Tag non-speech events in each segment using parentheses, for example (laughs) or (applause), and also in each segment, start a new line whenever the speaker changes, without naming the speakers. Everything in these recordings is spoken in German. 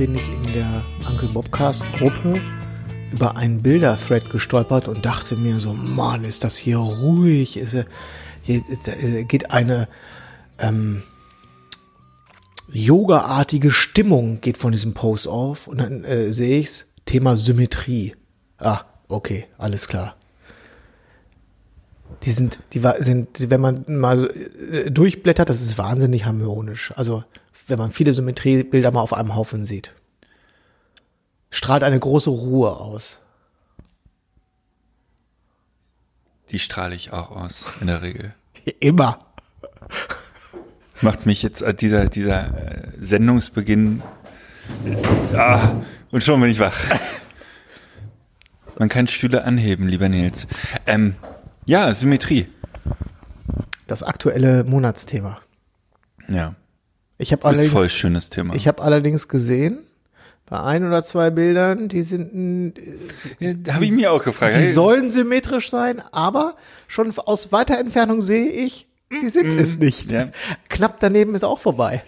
Bin ich in der Uncle Bobcast Gruppe über einen Bilderthread gestolpert und dachte mir so, Mann, ist das hier ruhig, ist, äh, hier äh, geht eine ähm, Yoga-artige Stimmung geht von diesem Post auf und dann äh, sehe ich's Thema Symmetrie. Ah, okay, alles klar. Die sind, die sind, wenn man mal äh, durchblättert, das ist wahnsinnig harmonisch. Also, wenn man viele Symmetriebilder mal auf einem Haufen sieht. Strahlt eine große Ruhe aus.
Die strahle ich auch aus, in der Regel. (laughs)
Immer.
Macht mich jetzt äh, dieser, dieser äh, Sendungsbeginn. Ah, und schon bin ich wach. Man kann Stühle anheben, lieber Nils. Ähm, ja, Symmetrie.
Das aktuelle Monatsthema.
Ja.
Ich habe
Das ist
allerdings,
voll schönes Thema.
ich habe allerdings gesehen, bei ein oder zwei Bildern, die sind, äh,
ja, Habe ich mir auch gefragt.
die
Hey,
sollen symmetrisch sein, aber schon aus weiter Entfernung sehe ich, sie sind es nicht.
Ja.
Knapp daneben ist auch vorbei.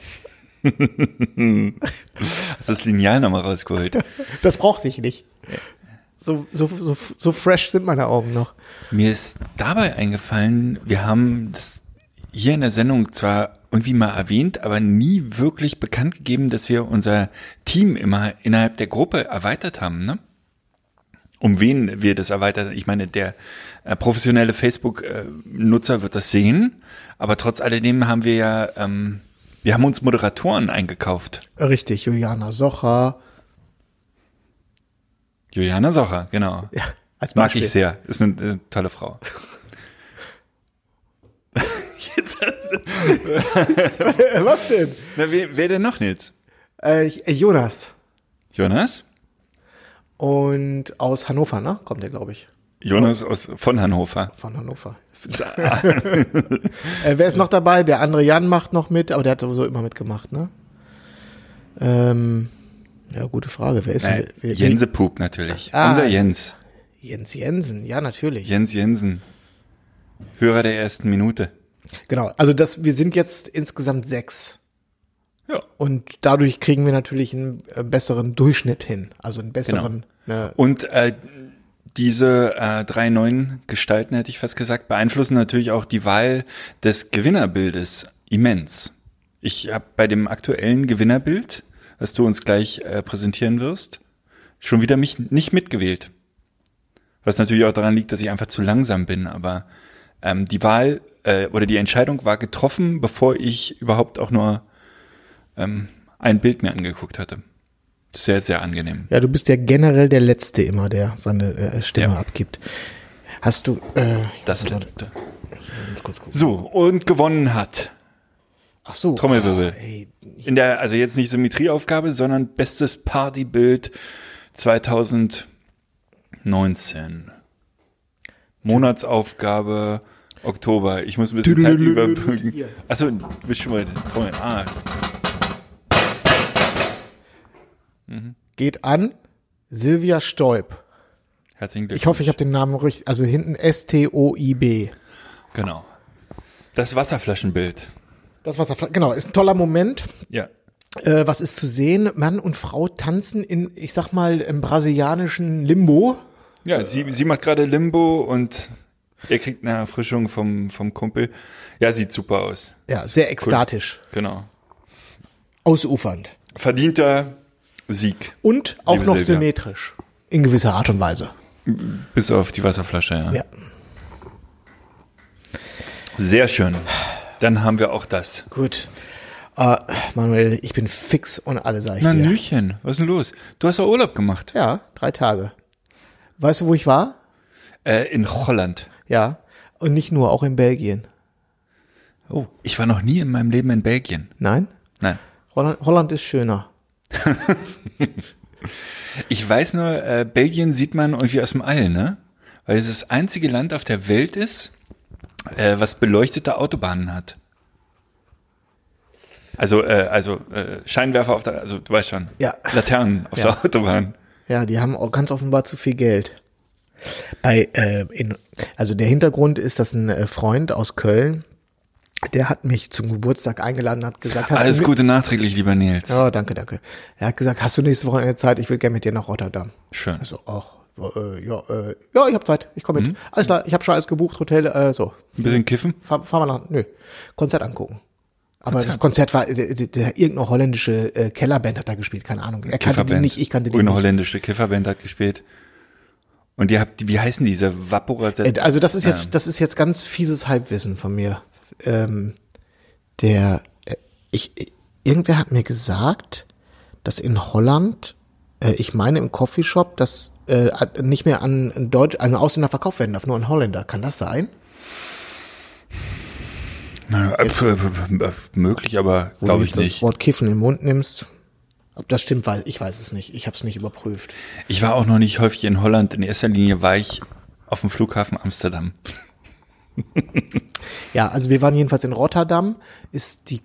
(laughs)
Hast das Lineal nochmal rausgeholt. (laughs)
Das brauchte ich nicht. So, so, so, so fresh sind meine Augen noch.
Mir ist dabei eingefallen, wir haben das hier in der Sendung zwar irgendwie mal erwähnt, aber nie wirklich bekannt gegeben, dass wir unser Team immer innerhalb der Gruppe erweitert haben, ne? Um wen wir das erweitert? Ich meine, der äh, professionelle Facebook-Nutzer wird das sehen, aber trotz alledem haben wir ja, ähm, wir haben uns Moderatoren eingekauft.
Richtig, Juliana Socher.
Juliana Socher, genau.
Ja, als
Mag
Beispiel.
ich sehr. Ist eine, eine tolle Frau. (laughs) Jetzt, (laughs)
Was denn?
na, wer, wer denn noch, Nils?
Äh, Jonas.
Jonas?
Und aus Hannover, ne? Kommt der, glaube ich.
Jonas aus, von Hannover.
Von Hannover. (laughs) äh, wer ist noch dabei? Der andere Jan macht noch mit, aber der hat sowieso immer mitgemacht, ne? Ähm, ja, gute Frage. Wer ist
Nein,
wer, wer,
Jensepup natürlich.
Ah.
Unser Jens.
Jens Jensen, ja, natürlich.
Jens Jensen. Hörer der ersten Minute.
Genau, also das, wir sind jetzt insgesamt sechs.
Ja.
Und dadurch kriegen wir natürlich einen äh, besseren Durchschnitt hin. Also einen besseren. Ne,
Und äh, diese äh, drei neuen Gestalten, hätte ich fast gesagt, beeinflussen natürlich auch die Wahl des Gewinnerbildes immens. Ich habe bei dem aktuellen Gewinnerbild, das du uns gleich äh, präsentieren wirst, schon wieder mich nicht mitgewählt. Was natürlich auch daran liegt, dass ich einfach zu langsam bin, aber ähm, die Wahl äh, oder die Entscheidung war getroffen, bevor ich überhaupt auch nur ähm, ein Bild mir angeguckt hatte. Sehr, sehr angenehm.
ja, du bist ja generell der Letzte immer, der seine äh, Stimme
Ja.
abgibt. Hast du. Äh,
Das letzte. So, und gewonnen hat.
Ach so.
Trommelwirbel.
Ah,
In der, also jetzt nicht Symmetrieaufgabe, sondern bestes Partybild 2019. Monatsaufgabe Oktober. Ich muss ein bisschen Zeit überbrücken. Achso, du bist schon mal Trommel. Ah,
geht an Silvia Stoib.
herzlichen Glückwunsch.
Ich hoffe, ich habe den Namen richtig. Also hinten S-T-O-I-B.
Genau. Das Wasserflaschenbild.
Das was genau ist ein toller Moment.
Ja.
Äh, was ist zu sehen? Mann und Frau tanzen in, ich sag mal, im brasilianischen Limbo.
Ja, sie, sie macht gerade Limbo und er kriegt eine Erfrischung vom, vom Kumpel. Ja, sieht super aus.
Ja, sehr ekstatisch,
Genau.
ausufernd
Verdienter Sieg.
und auch noch
Silvia.
symmetrisch in gewisser Art und Weise.
Bis auf die Wasserflasche, ja.
Ja,
Sehr schön. Dann haben wir auch das.
gut. Äh, Manuel, ich bin fix und alle sag ich
Na,
dir.
Nüchen, was ist denn los? Du hast doch Urlaub gemacht.
Ja, drei Tage. Weißt du, wo ich war?
Äh, in Holland.
Ja. Und nicht nur, auch in Belgien.
Oh, ich war noch nie in meinem Leben in Belgien.
Nein?
Nein.
Holland, Holland ist schöner. (laughs)
Ich weiß nur, äh, Belgien sieht man irgendwie aus dem All, ne? Weil es das einzige Land auf der Welt ist, äh, was beleuchtete Autobahnen hat. Also, äh, also äh, Scheinwerfer auf der, also du weißt schon,
Ja.
Laternen auf
Ja.
der Autobahn.
Ja, die haben auch ganz offenbar zu viel Geld. Bei, äh, in, also der Hintergrund ist, dass ein äh, Freund aus Köln, der hat mich zum Geburtstag eingeladen, hat gesagt, hast
Alles Gute nachträglich, lieber Nils.
Ja, danke, danke. Er hat gesagt, hast du nächste Woche eine Zeit? Ich will gerne mit dir nach Rotterdam.
Schön.
Also, ach, äh, ja, äh, ja, ich habe Zeit, ich komme mit. Alles klar, ich habe schon alles gebucht, Hotel, äh, so.
Ein bisschen kiffen?
Fahr, fahr mal nach, nö, Konzert angucken. Aber das Konzert war, der, der, der, irgendeine holländische äh, Kellerband hat da gespielt, keine Ahnung. Er kannte die nicht, ich kannte die
Eine
nicht.
holländische Kifferband hat gespielt. Und ihr habt, wie heißen diese Vaporator?
Äh, Also das ist jetzt, das ist jetzt ganz fieses Halbwissen von mir. Ähm, der, äh, ich, irgendwer hat mir gesagt, dass in Holland, äh, ich meine im Coffeeshop, dass äh, nicht mehr an Deutsch, an Ausländer verkauft werden darf, nur an Holländer. Kann das sein?
Na, äh, möglich, aber glaube
du
ich
jetzt das
nicht.
Wort Kiffen im Mund nimmst. Ob das stimmt, weiß ich weiß es nicht. Ich habe es nicht überprüft.
Ich war auch noch nicht häufig in Holland. In erster Linie war ich auf dem Flughafen Amsterdam. (laughs)
Ja, also wir waren jedenfalls in Rotterdam. Ist die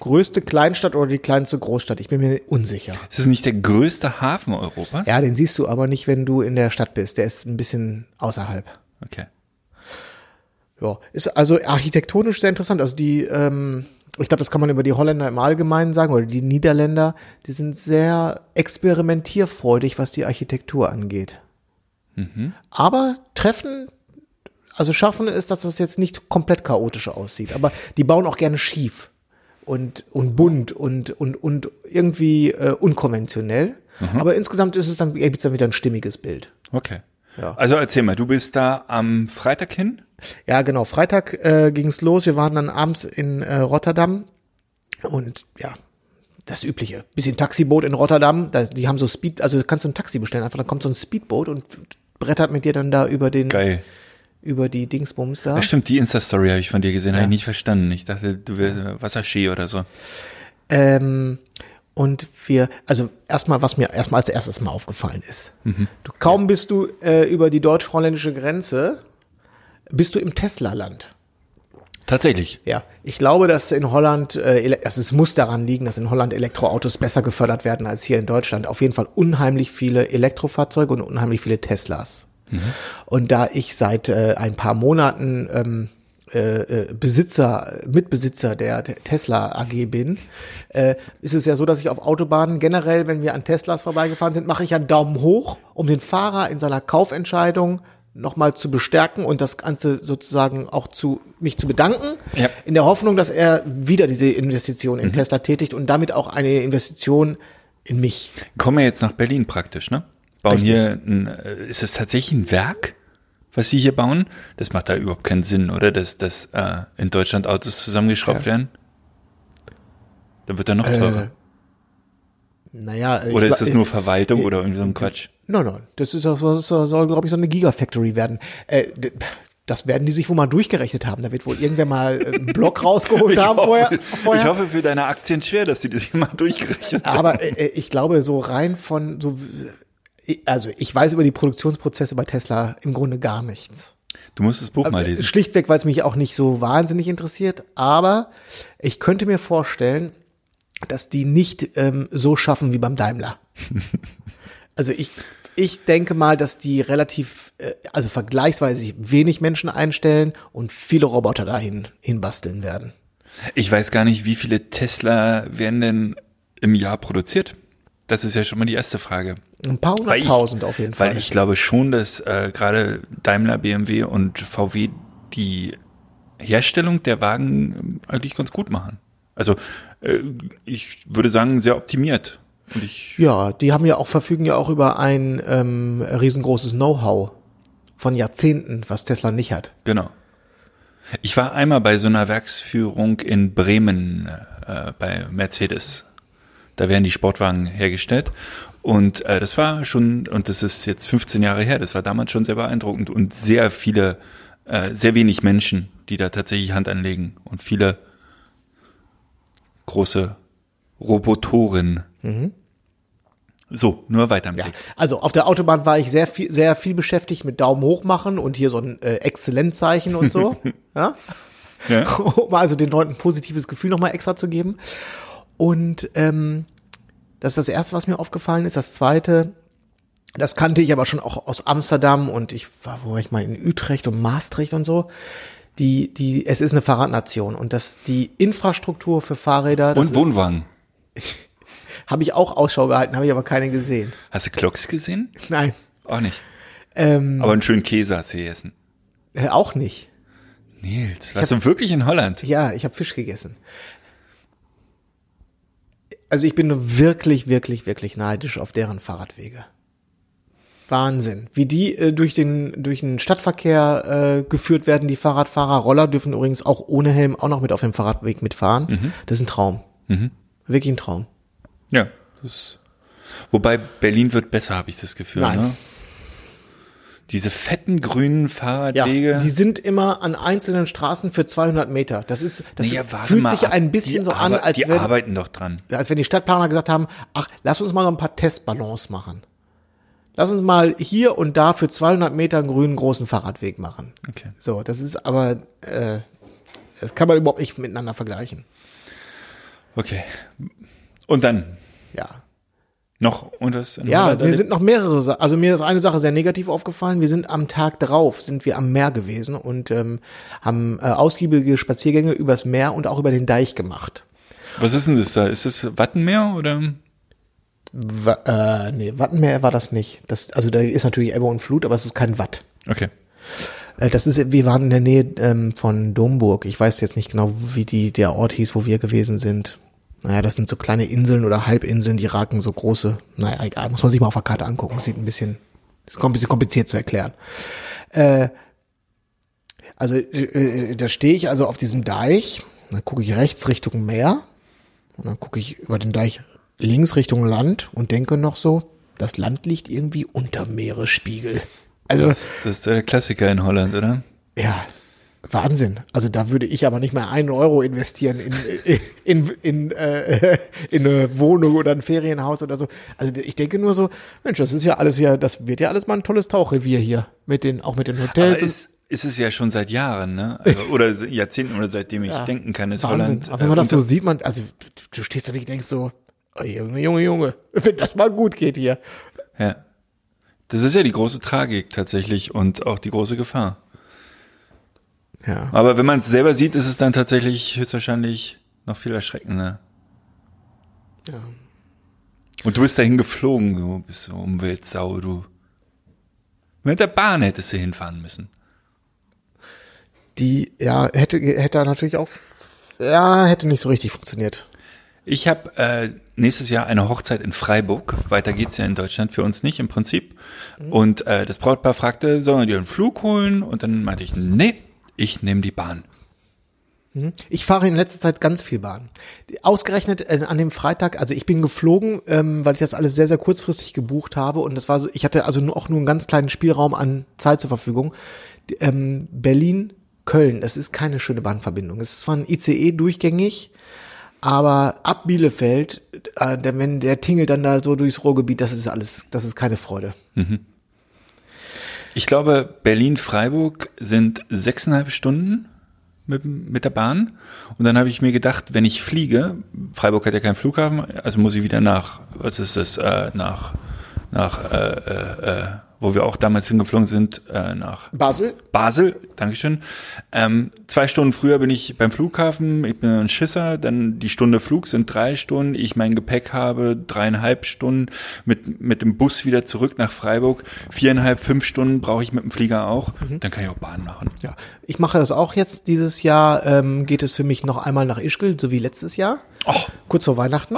größte Kleinstadt oder die kleinste Großstadt? Ich bin mir unsicher.
Ist es nicht der größte Hafen Europas?
Ja, den siehst du aber nicht, wenn du in der Stadt bist. Der ist ein bisschen außerhalb.
Okay.
Ja, ist also architektonisch sehr interessant. Also die, ähm, ich glaube, das kann man über die Holländer im Allgemeinen sagen oder die Niederländer, die sind sehr experimentierfreudig, was die Architektur angeht. Aber treffen, also schaffen es, dass das jetzt nicht komplett chaotisch aussieht. Aber die bauen auch gerne schief und und bunt und und und irgendwie äh, unkonventionell. Aber insgesamt ist es dann gibt's dann wieder ein stimmiges Bild.
Okay.
Ja.
Also erzähl mal, du bist da am Freitag hin?
Ja, genau. Freitag äh, ging's los. Wir waren dann abends in äh, Rotterdam und ja, das übliche. Bisschen Taxiboot in Rotterdam. Da, die haben so Speed, also kannst du ein Taxi bestellen. Einfach dann kommt so ein Speedboot und brettert mit dir dann da über den,
Geil.
über die Dingsbums da.
Ja, stimmt, die Insta-Story habe ich von dir gesehen, habe ich nicht verstanden. Ich dachte, du wärst Wasserski oder so.
Ähm, und wir, also erstmal, was mir erstmal als erstes mal aufgefallen ist. Du kaum bist du äh, über die deutsch-holländische Grenze, bist du im Tesla-Land.
Tatsächlich.
Ja, ich glaube, dass in Holland, äh, also es muss daran liegen, dass in Holland Elektroautos besser gefördert werden als hier in Deutschland. Auf jeden Fall unheimlich viele Elektrofahrzeuge und unheimlich viele Teslas. Und da ich seit äh, ein paar Monaten ähm, äh, äh, Besitzer, Mitbesitzer der Te- Tesla AG bin, äh, ist es ja so, dass ich auf Autobahnen generell, wenn wir an Teslas vorbeigefahren sind, mache ich einen Daumen hoch, um den Fahrer in seiner Kaufentscheidung nochmal zu bestärken und das Ganze sozusagen auch zu mich zu bedanken,
Ja.
in der Hoffnung, dass er wieder diese Investition in Tesla tätigt und damit auch eine Investition in mich.
Kommen wir jetzt nach Berlin praktisch, ne? Bauen
Richtig.
hier ein, äh, ist es tatsächlich ein Werk, was sie hier bauen? Das macht da überhaupt keinen Sinn, oder? Dass, dass äh, in Deutschland Autos zusammengeschraubt werden? Dann wird er noch teurer.
Naja,
oder ist das nur Verwaltung oder irgendwie so ein Quatsch?
Nein, nein, das ist das soll, glaube ich, so eine Gigafactory werden. Äh, das werden die sich wohl mal durchgerechnet haben. Da wird wohl irgendwer mal äh, einen Block (laughs) rausgeholt haben vorher. vorher.
ich hoffe für deine Aktien schwer, dass die das mal durchgerechnet haben.
Aber äh, ich glaube, so rein von so, äh, also ich weiß über die Produktionsprozesse bei Tesla im Grunde gar nichts.
Du musst das Buch mal
Äh,
lesen.
Schlichtweg, weil es mich auch nicht so wahnsinnig interessiert. Aber ich könnte mir vorstellen, dass die nicht ähm, so schaffen wie beim Daimler. (laughs) Also ich, ich denke mal, dass die relativ, äh, also vergleichsweise wenig Menschen einstellen und viele Roboter dahin hinbasteln werden.
Ich weiß gar nicht, wie viele Tesla werden denn im Jahr produziert? Das ist ja schon mal die erste Frage.
Ein paar hunderttausend auf jeden Fall.
Weil ich glaube schon, dass äh, gerade Daimler, BMW und VW die Herstellung der Wagen äh, eigentlich ganz gut machen. Also äh, ich würde sagen, sehr optimiert.
Ja, die haben ja auch, verfügen ja auch über ein ähm, riesengroßes Know-how von Jahrzehnten, was Tesla nicht hat.
genau. Ich war einmal bei so einer Werksführung in Bremen äh, bei Mercedes. Da werden die Sportwagen hergestellt. Und äh, das war schon, und das ist jetzt 15 Jahre her, das war damals schon sehr beeindruckend und sehr viele, äh, sehr wenig Menschen, die da tatsächlich Hand anlegen und viele große Robotorin. So, nur weiter im
Ja.
Blick.
Also auf der Autobahn war ich sehr viel, sehr viel beschäftigt mit Daumen hoch machen und hier so ein äh, Exzellenzzeichen und so. (laughs) ja?
Ja. (laughs)
um also den Leuten ein positives Gefühl nochmal extra zu geben. Und ähm, das ist das Erste, was mir aufgefallen ist. Das Zweite, das kannte ich aber schon auch aus Amsterdam und ich war, wo war ich mal in Utrecht und Maastricht und so. Die, die, es ist eine Fahrradnation und das, die Infrastruktur für Fahrräder,
Und Wohnwagen. (laughs)
habe ich auch Ausschau gehalten, habe ich aber keine gesehen.
Hast du Klocks gesehen?
Nein,
Auch nicht.
ähm,
Aber einen schönen Käse hast du gegessen.
äh, auch nicht.
Nils, warst du wirklich in Holland?
Ja, ich habe Fisch gegessen. Also ich bin nur wirklich, wirklich, wirklich neidisch auf deren Fahrradwege. Wahnsinn. Wie die äh, durch den durch den Stadtverkehr äh, geführt werden, die Fahrradfahrer. Roller dürfen übrigens auch ohne Helm auch noch mit auf dem Fahrradweg mitfahren. Das ist ein Traum. Wirklich ein Traum.
Ja. Das, wobei Berlin wird besser, habe ich das Gefühl.
Nein.
Ne? Diese fetten grünen
Ja,
Fahrradwege.
die sind immer an einzelnen Straßen für 200 Meter. Das ist, das
Ja, warte
fühlt
mal
sich ein bisschen so an, als
Die
wenn,
arbeiten doch dran.
als wenn die Stadtplaner gesagt haben, ach, lass uns mal noch ein paar Testballons machen. Lass uns mal hier und da für 200 Meter einen grünen großen Fahrradweg machen.
Okay.
So, das ist aber, äh, das kann man überhaupt nicht miteinander vergleichen.
Okay. Und dann
Ja.
noch und das
Ja, mir
erlebt?
sind noch mehrere, Sa- also mir ist eine Sache sehr negativ aufgefallen. Wir sind am Tag drauf, sind wir am Meer gewesen und ähm, haben äh, ausgiebige Spaziergänge übers Meer und auch über den Deich gemacht.
Was ist denn das da? Ist das Wattenmeer oder?
Äh, nee, Wattenmeer war das nicht. Das, also da ist natürlich Ebbe und Flut, aber es ist kein Watt.
Okay.
Äh, Das ist, wir waren in der Nähe ähm, von Domburg. Ich weiß jetzt nicht genau, wie die, der Ort hieß, wo wir gewesen sind. Naja, das sind so kleine Inseln oder Halbinseln, die ragen so große. Naja, egal, muss man sich mal auf der Karte angucken. Sieht ein bisschen, ist ein bisschen kompliziert zu erklären. Äh, also äh, da stehe ich also auf diesem Deich, dann gucke ich rechts Richtung Meer und dann gucke ich über den Deich links Richtung Land und denke noch so, das Land liegt irgendwie unter Meeresspiegel. Also
Das, das ist der Klassiker in Holland, oder?
ja, Wahnsinn. Also da würde ich aber nicht mal einen Euro investieren in, in, (laughs) in, in, äh, in eine Wohnung oder ein Ferienhaus oder so. Also ich denke nur so, Mensch, das ist ja alles ja, das wird ja alles mal ein tolles Tauchrevier hier. Mit den, auch mit den
Aber
Hotels. und-
ist, ist es ja schon seit Jahren, ne? Also, (laughs) oder Jahrzehnten oder seitdem ich denken kann, ist
Wahnsinn.
Holland.
Aber wenn man
äh,
das so sieht, man, also du, du stehst da wirklich und denkst so, oh, Junge, Junge, Junge, (laughs) wenn das mal gut geht hier.
Ja. Das ist ja die große Tragik tatsächlich und auch die große Gefahr.
Ja.
Aber wenn man es selber sieht, ist es dann tatsächlich höchstwahrscheinlich noch viel erschreckender.
Ja.
Und du bist dahin geflogen, du bist so Umweltsau, du. Mit der Bahn hättest du hinfahren müssen.
Die, ja, hätte, hätte natürlich auch, ja, hätte nicht so richtig funktioniert.
Ich habe äh, nächstes Jahr eine Hochzeit in Freiburg. Weiter geht's ja in Deutschland für uns nicht im Prinzip. Und äh, das Brautpaar fragte, sollen wir dir einen Flug holen? Und dann meinte ich, nee, ich nehme die Bahn.
Ich fahre in letzter Zeit ganz viel Bahn. Ausgerechnet äh, an dem Freitag, also ich bin geflogen, ähm, weil ich das alles sehr, sehr kurzfristig gebucht habe und das war so, ich hatte also nur, auch nur einen ganz kleinen Spielraum an Zeit zur Verfügung. Ähm, Berlin, Köln, das ist keine schöne Bahnverbindung. Es ist zwar ein ICE durchgängig, aber ab Bielefeld, äh, der, wenn der tingelt dann da so durchs Ruhrgebiet, das ist alles, das ist keine Freude.
Ich glaube, Berlin-Freiburg sind sechseinhalb Stunden mit, mit der Bahn. Und dann habe ich mir gedacht, wenn ich fliege, Freiburg hat ja keinen Flughafen, also muss ich wieder nach, was ist das, äh, nach, nach, äh, äh, äh, wo wir auch damals hingeflogen sind, äh, nach
Basel?
Basel, Dankeschön. Ähm, zwei Stunden früher bin ich beim Flughafen, ich bin ein Schisser, dann die Stunde Flug sind drei Stunden, ich mein Gepäck habe dreieinhalb Stunden, mit, mit dem Bus wieder zurück nach Freiburg, viereinhalb, fünf Stunden brauche ich mit dem Flieger auch, dann kann ich auch Bahn machen.
Ja, ich mache das auch jetzt. Dieses Jahr ähm, geht es für mich noch einmal nach Ischgl, so wie letztes Jahr.
Ach.
Kurz vor Weihnachten.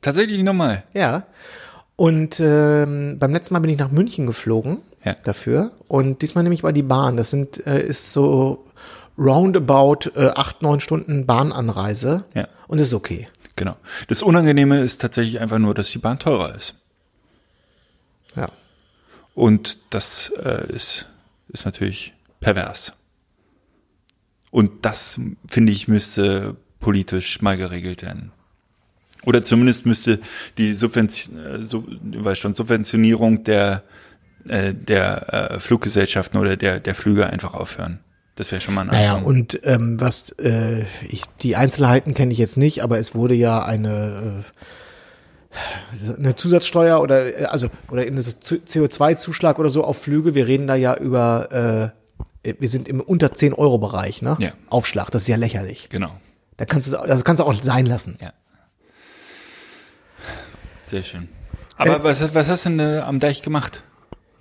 Tatsächlich nochmal.
Ja. Und ähm, beim letzten Mal bin ich nach München geflogen
Ja.
dafür. Und diesmal nehme ich mal die Bahn. Das sind äh, ist so roundabout äh, acht, neun Stunden Bahnanreise.
Ja.
Und ist okay.
Genau. Das Unangenehme ist tatsächlich einfach nur, dass die Bahn teurer ist.
Ja.
Und das äh, ist, ist natürlich pervers. Und das, finde ich, müsste politisch mal geregelt werden. Oder zumindest müsste die Subvention, äh, weißt schon, Subventionierung der, äh, der äh, Fluggesellschaften oder der, der Flüge einfach aufhören. Das wäre schon mal ein
Naja,
Anfang.
und ähm, was äh, ich die Einzelheiten kenne ich jetzt nicht, aber es wurde ja eine äh, eine Zusatzsteuer oder äh, also oder eine CO2-Zuschlag oder so auf Flüge. Wir reden da ja über äh, wir sind im unter 10 Euro Bereich, ne?
Ja.
Aufschlag, das ist ja lächerlich.
genau.
Da kannst du das kannst du auch sein lassen.
Ja. Sehr schön. Aber was, was hast du denn äh, am Deich gemacht?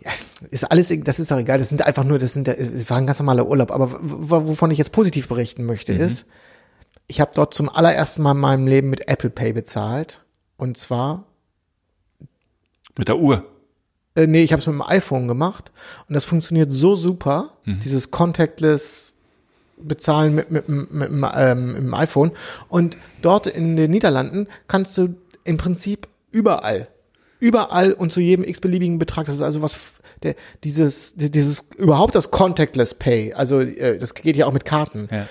Ja, ist alles, das ist doch egal. Das sind einfach nur, das sind, das war ein ganz normaler Urlaub. Aber wovon ich jetzt positiv berichten möchte, ist, ich habe dort zum allerersten Mal in meinem Leben mit Apple Pay bezahlt. Und zwar,
Mit der Uhr.
äh, nee, ich habe es mit dem iPhone gemacht. Und das funktioniert so super, dieses contactless Bezahlen mit, mit, mit, mit, ähm, mit dem iPhone. Und dort in den Niederlanden kannst du im Prinzip überall, überall und zu jedem x-beliebigen Betrag, das ist also was, der, dieses, dieses, überhaupt das Contactless Pay, also äh, das geht ja auch mit Karten.
Ja.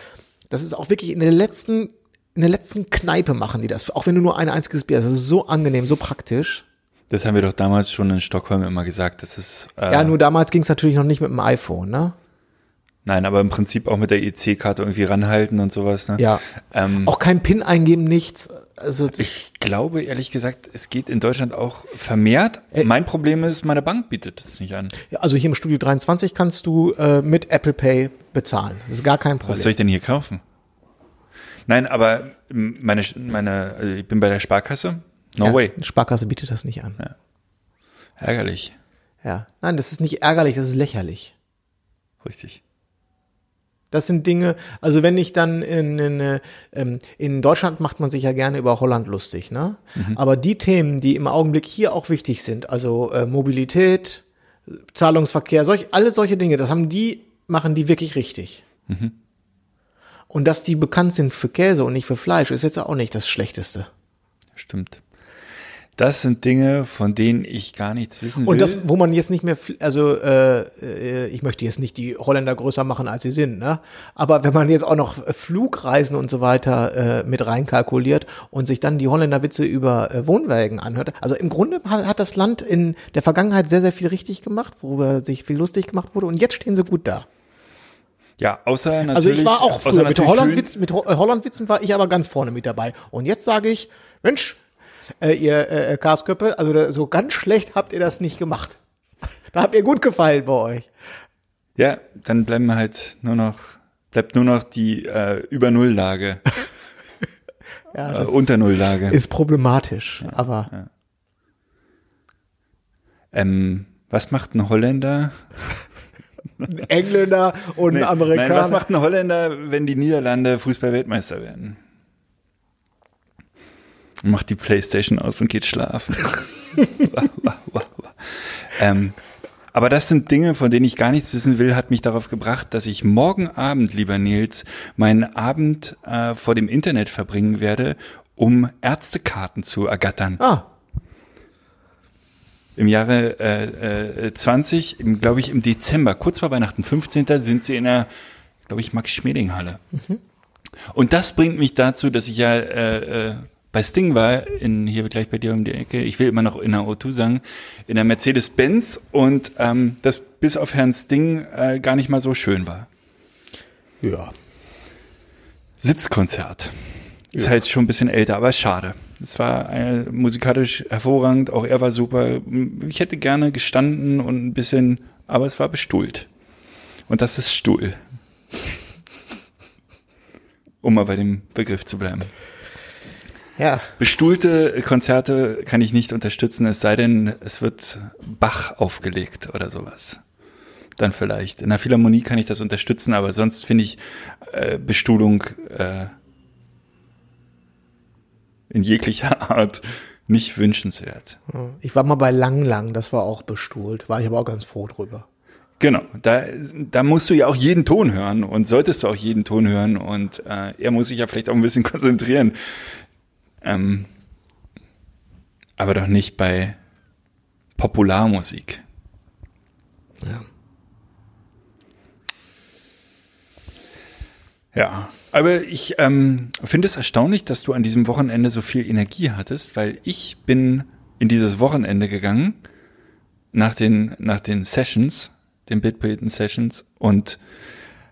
Das ist auch wirklich in der letzten, in der letzten Kneipe machen die das, auch wenn du nur ein einziges Bier hast. Das ist so angenehm, so praktisch.
Das haben wir doch damals schon in Stockholm immer gesagt. Das ist äh,
Ja, nur damals ging es natürlich noch nicht mit dem iPhone, ne?
Nein, aber im Prinzip auch mit der EC-Karte irgendwie ranhalten und sowas. Ne?
Ja.
Ähm,
Auch kein PIN eingeben, nichts. Also
ich glaube ehrlich gesagt, es geht in Deutschland auch vermehrt. mein Problem ist, meine Bank bietet es nicht an.
Also hier im Studio 23 kannst du äh, mit Apple Pay bezahlen. Das ist gar kein Problem.
Was soll ich denn hier kaufen? Nein, aber meine, meine, also ich bin bei der Sparkasse. No
ja,
way.
Sparkasse bietet das nicht an. Ja.
Ärgerlich.
Nein, das ist nicht ärgerlich, das ist lächerlich.
Richtig.
Das sind Dinge, also wenn ich dann in, in, äh, ähm, in Deutschland macht man sich ja gerne über Holland lustig, ne? Aber die Themen, die im Augenblick hier auch wichtig sind, also äh, Mobilität, Zahlungsverkehr, solch, alle solche Dinge, das haben die, machen die wirklich richtig. Und dass die bekannt sind für Käse und nicht für Fleisch, ist jetzt auch nicht das Schlechteste.
Stimmt. Das sind Dinge, von denen ich gar nichts wissen will.
Und das, wo man jetzt nicht mehr, also äh, äh, ich möchte jetzt nicht die Holländer größer machen, als sie sind, ne? Aber wenn man jetzt auch noch Flugreisen und so weiter äh, mit reinkalkuliert und sich dann die Holländer Witze über äh, Wohnwägen anhört, also im Grunde hat, hat das Land in der Vergangenheit sehr, sehr viel richtig gemacht, worüber sich viel lustig gemacht wurde und jetzt stehen sie gut da.
ja, außer natürlich.
Also ich war auch früher mit Hollandwitzen, mit äh, Hollandwitzen war ich aber ganz vorne mit dabei. Und jetzt sage ich, Mensch, äh, ihr äh, Karsköppe, also da, so ganz schlecht habt ihr das nicht gemacht. Da habt ihr gut gefallen bei euch.
Ja, dann bleiben halt nur noch, bleibt nur noch die äh, über Null-Lage, (laughs)
Ja,
äh,
das
unter Null-Lage.
ist problematisch, aber
Ähm, was macht ein Holländer?
Engländer und
Nee,
Amerikaner.
Nein, was macht ein Holländer, wenn die Niederlande Fußball-Weltmeister werden? Macht die Playstation aus und geht schlafen. (laughs) Ähm, aber das sind Dinge, von denen ich gar nichts wissen will, hat mich darauf gebracht, dass ich morgen Abend, lieber Nils, meinen Abend äh, vor dem Internet verbringen werde, um Ärztekarten zu ergattern.
ah,
Im Jahre äh, äh, 20, glaube ich, im Dezember, kurz vor Weihnachten, 15. sind sie in der, glaube ich, Max-Schmeling-Halle. Und das bringt mich dazu, dass ich ja äh, äh, bei Sting war, in, hier gleich bei dir um die Ecke, ich will immer noch in der O2 sagen, in der Mercedes-Benz und ähm, das bis auf Herrn Sting äh, gar nicht mal so schön war.
ja.
Sitzkonzert. Ist halt schon ein bisschen älter, aber schade. Es war äh, musikalisch hervorragend, auch er war super. Ich hätte gerne gestanden und ein bisschen, aber es war bestuhlt. Und das ist Stuhl. (laughs) Um mal bei dem Begriff zu bleiben.
Ja,
Bestuhlte Konzerte kann ich nicht unterstützen, es sei denn, es wird Bach aufgelegt oder sowas. Dann vielleicht. In der Philharmonie kann ich das unterstützen, aber sonst finde ich äh, Bestuhlung äh, in jeglicher (laughs) Art nicht wünschenswert.
ich war mal bei Lang Lang, das war auch bestuhlt, war ich aber auch ganz froh drüber.
Genau, da, da musst du ja auch jeden Ton hören und solltest du auch jeden Ton hören und äh, er muss sich ja vielleicht auch ein bisschen (laughs) konzentrieren. Ähm, aber doch nicht bei Popularmusik.
Ja.
Ja, aber ich ähm, finde es erstaunlich, dass du an diesem Wochenende so viel Energie hattest, weil ich bin in dieses Wochenende gegangen nach den nach den Sessions, den Bildpoeten Sessions und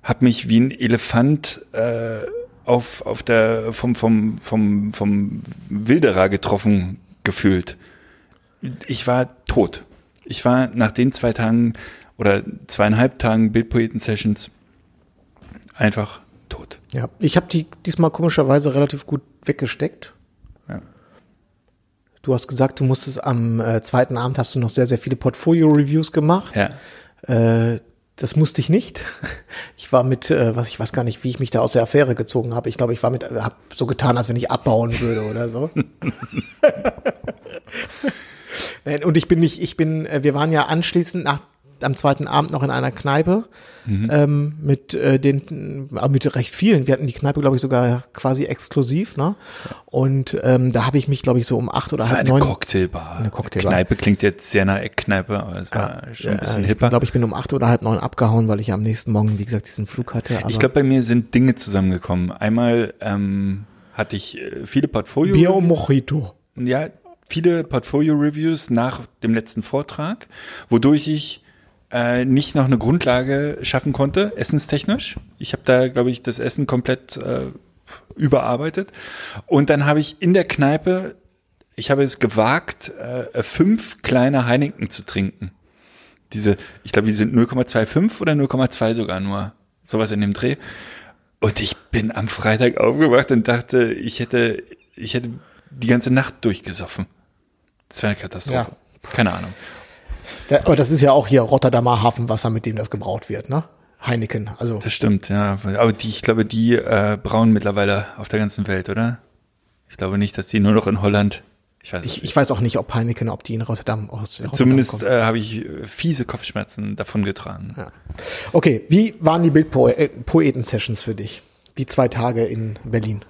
habe mich wie ein Elefant äh, auf auf der vom vom vom vom Wilderer getroffen gefühlt. Ich war tot. Ich war nach den zwei Tagen oder zweieinhalb Tagen Bildpoeten Sessions einfach tot.
Ja, ich habe die diesmal komischerweise relativ gut weggesteckt.
Ja.
Du hast gesagt, du musstest am äh, zweiten Abend hast du noch sehr, sehr viele Portfolio-Reviews gemacht.
Ja.
Äh, das musste ich nicht. Ich war mit, äh, was ich weiß gar nicht, wie ich mich da aus der Affäre gezogen habe. Ich glaube, ich war mit, habe so getan, als wenn ich abbauen würde oder so. Nein, (laughs) Und ich bin nicht, ich bin, äh, wir waren ja anschließend nach am zweiten Abend noch in einer Kneipe ähm, mit äh, den, äh, mit recht vielen. Wir hatten die Kneipe, glaube ich, sogar quasi exklusiv, ne? Und ähm, da habe ich mich, glaube ich, so um acht oder
Das war
halb
eine
neun.
Cocktailbar.
Eine Cocktailbar.
Kneipe klingt jetzt sehr nach Eckkneipe, aber es war schon ein bisschen
äh,
hipper.
Ich glaube, ich bin um acht oder halb neun abgehauen, weil ich am nächsten Morgen, wie gesagt, diesen Flug hatte.
Ich glaube, bei mir sind Dinge zusammengekommen. Einmal ähm, hatte ich äh, viele Portfolio
Bier und Mojito.
ja, viele Portfolio-Reviews nach dem letzten Vortrag, wodurch ich äh, nicht noch eine Grundlage schaffen konnte, essenstechnisch. Ich habe da, glaube ich, das Essen komplett äh, überarbeitet. Und dann habe ich in der Kneipe, ich habe es gewagt, äh, fünf kleine Heineken zu trinken. Diese, ich glaube, die sind 0,25 oder 0,2 sogar nur. Sowas in dem Dreh. Und ich bin am Freitag aufgewacht und dachte, ich hätte, ich hätte die ganze Nacht durchgesoffen. Das wäre eine Katastrophe. Keine Ahnung.
Da, aber das ist ja auch hier Rotterdamer Hafenwasser, mit dem das gebraut wird, ne? Heineken. Also
Das stimmt, ja. Aber die, ich glaube, die äh, brauen mittlerweile auf der ganzen Welt, oder? Ich glaube nicht, dass die nur noch in Holland. Ich weiß
ich, ich weiß auch nicht, ob Heineken, ob die in Rotterdam aus Rotterdam
Zumindest äh, habe ich äh, fiese Kopfschmerzen davon getragen.
Ja. Okay, wie waren die Bildpoeten-Sessions für dich? Die zwei Tage in Berlin.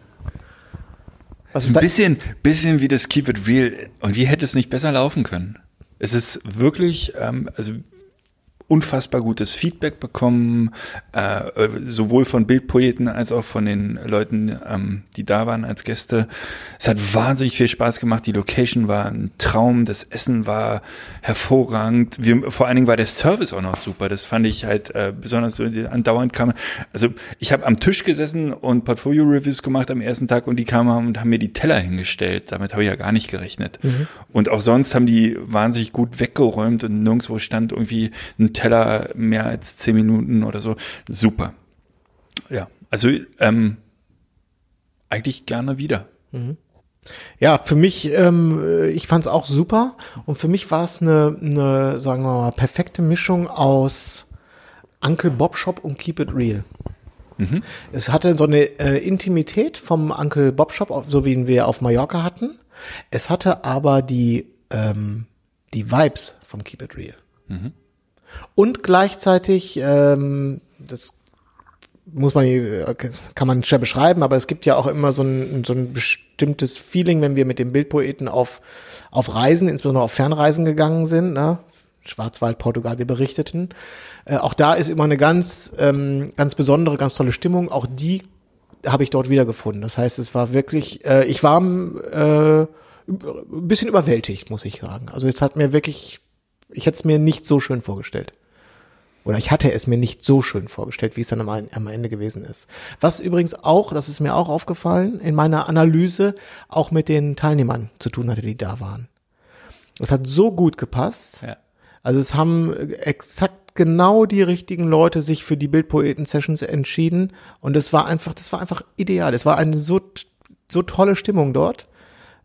Was
Ein
ist da?
bisschen, bisschen wie das Keep It Real. Und wie hätte es nicht besser laufen können? Es ist wirklich, ähm, also unfassbar gutes Feedback bekommen, äh, sowohl von Bildpoeten als auch von den Leuten, ähm, die da waren als Gäste. Es hat wahnsinnig viel Spaß gemacht. Die Location war ein Traum, das Essen war hervorragend. Wir, vor allen Dingen war der Service auch noch super. Das fand ich halt äh, besonders so andauernd kam. Also ich habe am Tisch gesessen und Portfolio-Reviews gemacht am ersten Tag und die kamen und haben mir die Teller hingestellt. Damit habe ich ja gar nicht gerechnet. Und auch sonst haben die wahnsinnig gut weggeräumt und nirgendwo stand irgendwie ein Teller mehr als zehn Minuten oder so. Super. Ja, also ähm, eigentlich gerne wieder.
Ja, für mich, ähm, ich fand es auch super und für mich war es eine, eine, sagen wir mal, perfekte Mischung aus Uncle Bob Shop und Keep It Real. Es hatte so eine äh, Intimität vom Uncle Bob Shop, so wie ihn wir auf Mallorca hatten. Es hatte aber die, ähm, die Vibes vom Keep It Real. Und gleichzeitig, ähm, das muss man, kann man schwer beschreiben, aber es gibt ja auch immer so ein, so ein bestimmtes Feeling, wenn wir mit dem Bildpoeten auf, auf Reisen, insbesondere auf Fernreisen gegangen sind, ne? Schwarzwald, Portugal, wir berichteten. Äh, auch da ist immer eine ganz, ähm, ganz besondere, ganz tolle Stimmung. Auch die habe ich dort wiedergefunden. Das heißt, es war wirklich, äh, ich war äh, ein bisschen überwältigt, muss ich sagen. Also es hat mir wirklich, ich hätte es mir nicht so schön vorgestellt. Oder ich hatte es mir nicht so schön vorgestellt, wie es dann am, am Ende gewesen ist. Was übrigens auch, das ist mir auch aufgefallen, in meiner Analyse auch mit den Teilnehmern zu tun hatte, die da waren. Es hat so gut gepasst.
Ja.
Also es haben exakt genau die richtigen Leute sich für die Bildpoeten-Sessions entschieden und es war einfach, das war einfach ideal. Es war eine so, so tolle Stimmung dort.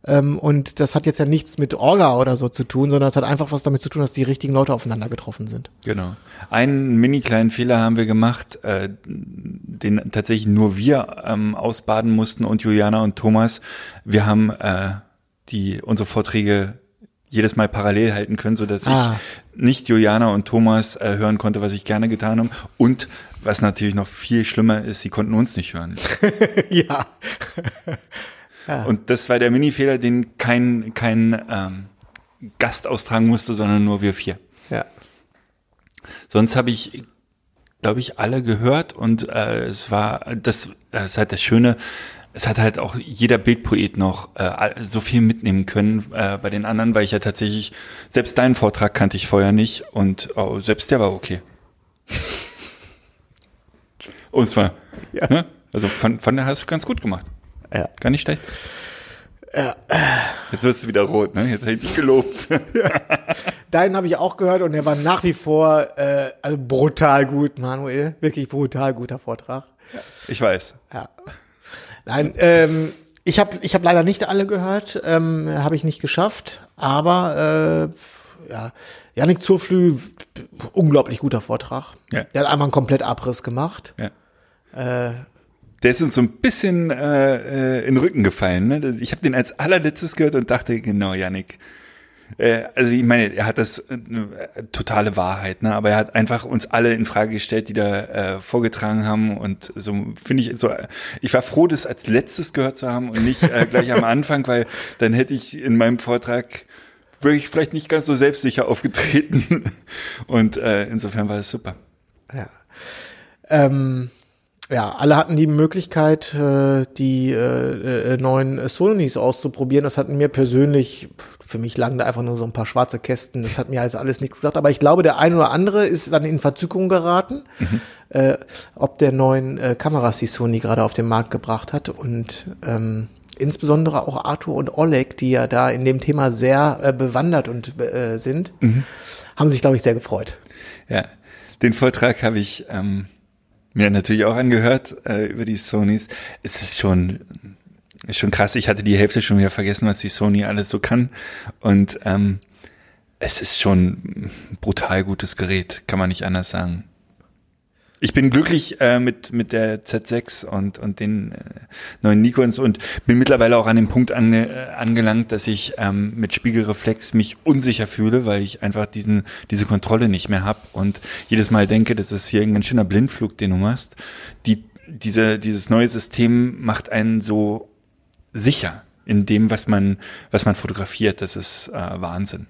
Ähm, und das hat jetzt ja nichts mit Orga oder so zu tun, sondern es hat einfach was damit zu tun, dass die richtigen Leute aufeinander getroffen sind.
Genau. Einen mini kleinen Fehler haben wir gemacht, äh, den tatsächlich nur wir ähm, ausbaden mussten und Juliana und Thomas. Wir haben äh, die unsere Vorträge jedes Mal parallel halten können, so dass
Ah.
ich nicht Juliana und Thomas äh, hören konnte, was ich gerne getan habe. Und was natürlich noch viel schlimmer ist, sie konnten uns nicht hören. (laughs)
ja.
Und das war der Mini-Fehler, den kein kein ähm, Gast austragen musste, sondern nur wir vier.
Ja.
Sonst habe ich glaube ich, alle gehört und äh, es war, das, das ist halt das Schöne, es hat halt auch jeder Bildpoet noch äh, so viel mitnehmen können äh, bei den anderen, weil ich ja tatsächlich, selbst deinen Vortrag kannte ich vorher nicht und oh, selbst der war okay. oh, es war,
Ja.
ne? also von, von der hast du ganz gut gemacht.
Ja.
Gar nicht schlecht. Jetzt wirst du wieder rot, ne? Jetzt hätte ich dich gelobt. (laughs)
Deinen habe ich auch gehört und der war nach wie vor äh, also brutal gut, Manuel. Wirklich brutal guter Vortrag.
Ich weiß.
Ja. Nein, ähm, ich habe ich hab leider nicht alle gehört, ähm, habe ich nicht geschafft, aber äh, ja, Janik Zurflü, unglaublich guter Vortrag.
Ja.
Der hat einmal einen komplett Abriss gemacht.
Ja. Der ist uns so ein bisschen äh, äh, in den Rücken gefallen. Ne? Ich habe den als allerletztes gehört und dachte, genau, Yannick. Äh, also ich meine, er hat das äh, totale Wahrheit, ne? aber er hat einfach uns alle in Frage gestellt, die da äh, vorgetragen haben und so finde ich so. Ich war froh, das als letztes gehört zu haben und nicht äh, gleich am Anfang, weil dann hätte ich in meinem Vortrag wirklich vielleicht nicht ganz so selbstsicher aufgetreten und äh, insofern war das super.
Ja. Ähm, ja, alle hatten die Möglichkeit, äh, die äh, äh, neuen Sonys auszuprobieren. Das hatten mir persönlich, für mich lagen da einfach nur so ein paar schwarze Kästen. Das hat mir also alles nichts gesagt. Aber ich glaube, der ein oder andere ist dann in Verzückung geraten, äh, ob der neuen äh, Kameras, die Sony gerade auf den Markt gebracht hat. Und ähm, insbesondere auch Arthur und Oleg, die ja da in dem Thema sehr äh, bewandert und äh, sind, haben sich, glaube ich, sehr gefreut.
Ja, den Vortrag habe ich ähm, mir natürlich auch angehört äh, über die Sonys. Es ist schon, ist schon krass. Ich hatte die Hälfte schon wieder vergessen, was die Sony alles so kann. Und ähm, es ist schon brutal gutes Gerät, kann man nicht anders sagen. Ich bin glücklich äh, mit mit der Z6 und und den äh, neuen Nikons und bin mittlerweile auch an dem Punkt ange, äh, angelangt, dass ich ähm, mit Spiegelreflex mich unsicher fühle, weil ich einfach diesen diese Kontrolle nicht mehr habe und jedes Mal denke, das ist hier ein ganz schöner Blindflug, den du machst. Die diese dieses neue System macht einen so sicher in dem, was man was man fotografiert. Das ist äh, Wahnsinn,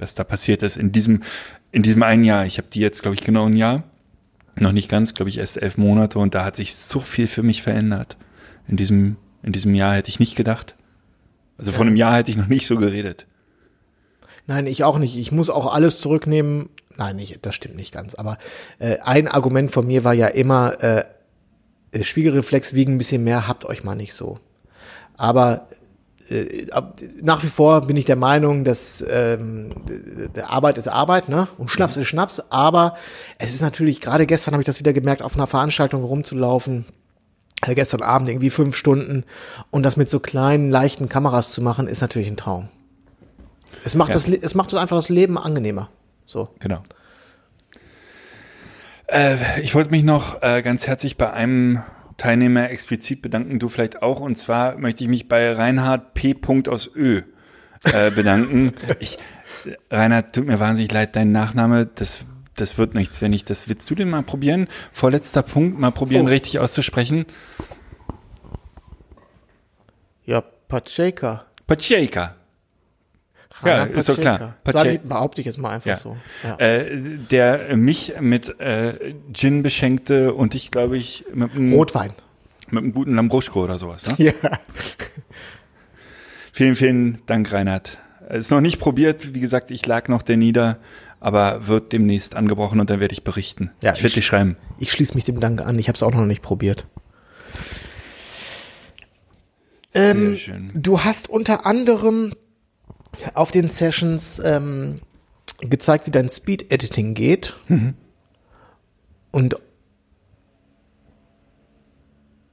was da passiert ist in diesem in diesem einen Jahr. Ich habe die jetzt, glaube ich, genau ein Jahr noch nicht ganz, glaube ich, erst elf Monate und da hat sich so viel für mich verändert. In diesem, in diesem Jahr hätte ich nicht gedacht. Also von einem Jahr hätte ich noch nicht so geredet.
Nein, ich auch nicht. Ich muss auch alles zurücknehmen. Nein, nicht, das stimmt nicht ganz. Aber äh, ein Argument von mir war ja immer, äh, Spiegelreflex wiegen ein bisschen mehr, habt euch mal nicht so. Aber ab- nach wie vor bin ich der Meinung, dass ähm, Arbeit ist Arbeit, ne? Und Schnaps ist Schnaps. Aber es ist natürlich, gerade gestern habe ich das wieder gemerkt, auf einer Veranstaltung rumzulaufen. Äh, gestern Abend irgendwie fünf Stunden und das mit so kleinen, leichten Kameras zu machen, ist natürlich ein Traum. Es macht,
Ja.
das, es macht das einfach das Leben angenehmer. So.
Genau. Äh, ich wollte mich noch äh, ganz herzlich bei einem Teilnehmer explizit bedanken, du vielleicht auch. Und zwar möchte ich mich bei Reinhard P. aus Ö äh, bedanken. (laughs) ich, Reinhard, tut mir wahnsinnig leid, dein Nachname, das, das wird nichts, wenn ich das. Willst du den mal probieren? Vorletzter Punkt, mal probieren,
Oh.
richtig auszusprechen.
Ja, Pacheca.
Pacheca. Ja, ist doch klar.
Pache behaupte ich jetzt mal einfach
Ja.
so. Ja.
Äh, der mich mit äh, Gin beschenkte und ich glaube ich mit einem,
Rotwein.
mit einem guten Lambrusco oder sowas. Ne?
Ja. (laughs)
Vielen, vielen Dank, Reinhard. Ist noch nicht probiert, wie gesagt, ich lag noch der nieder, aber wird demnächst angebrochen und dann werde ich berichten.
Ja,
ich werde dir schreiben.
Ich schließe mich dem Dank an. Ich habe es auch noch nicht probiert.
Sehr
Ähm,
schön.
Du hast unter anderem auf den Sessions ähm, gezeigt, wie dein Speed Editing geht. Und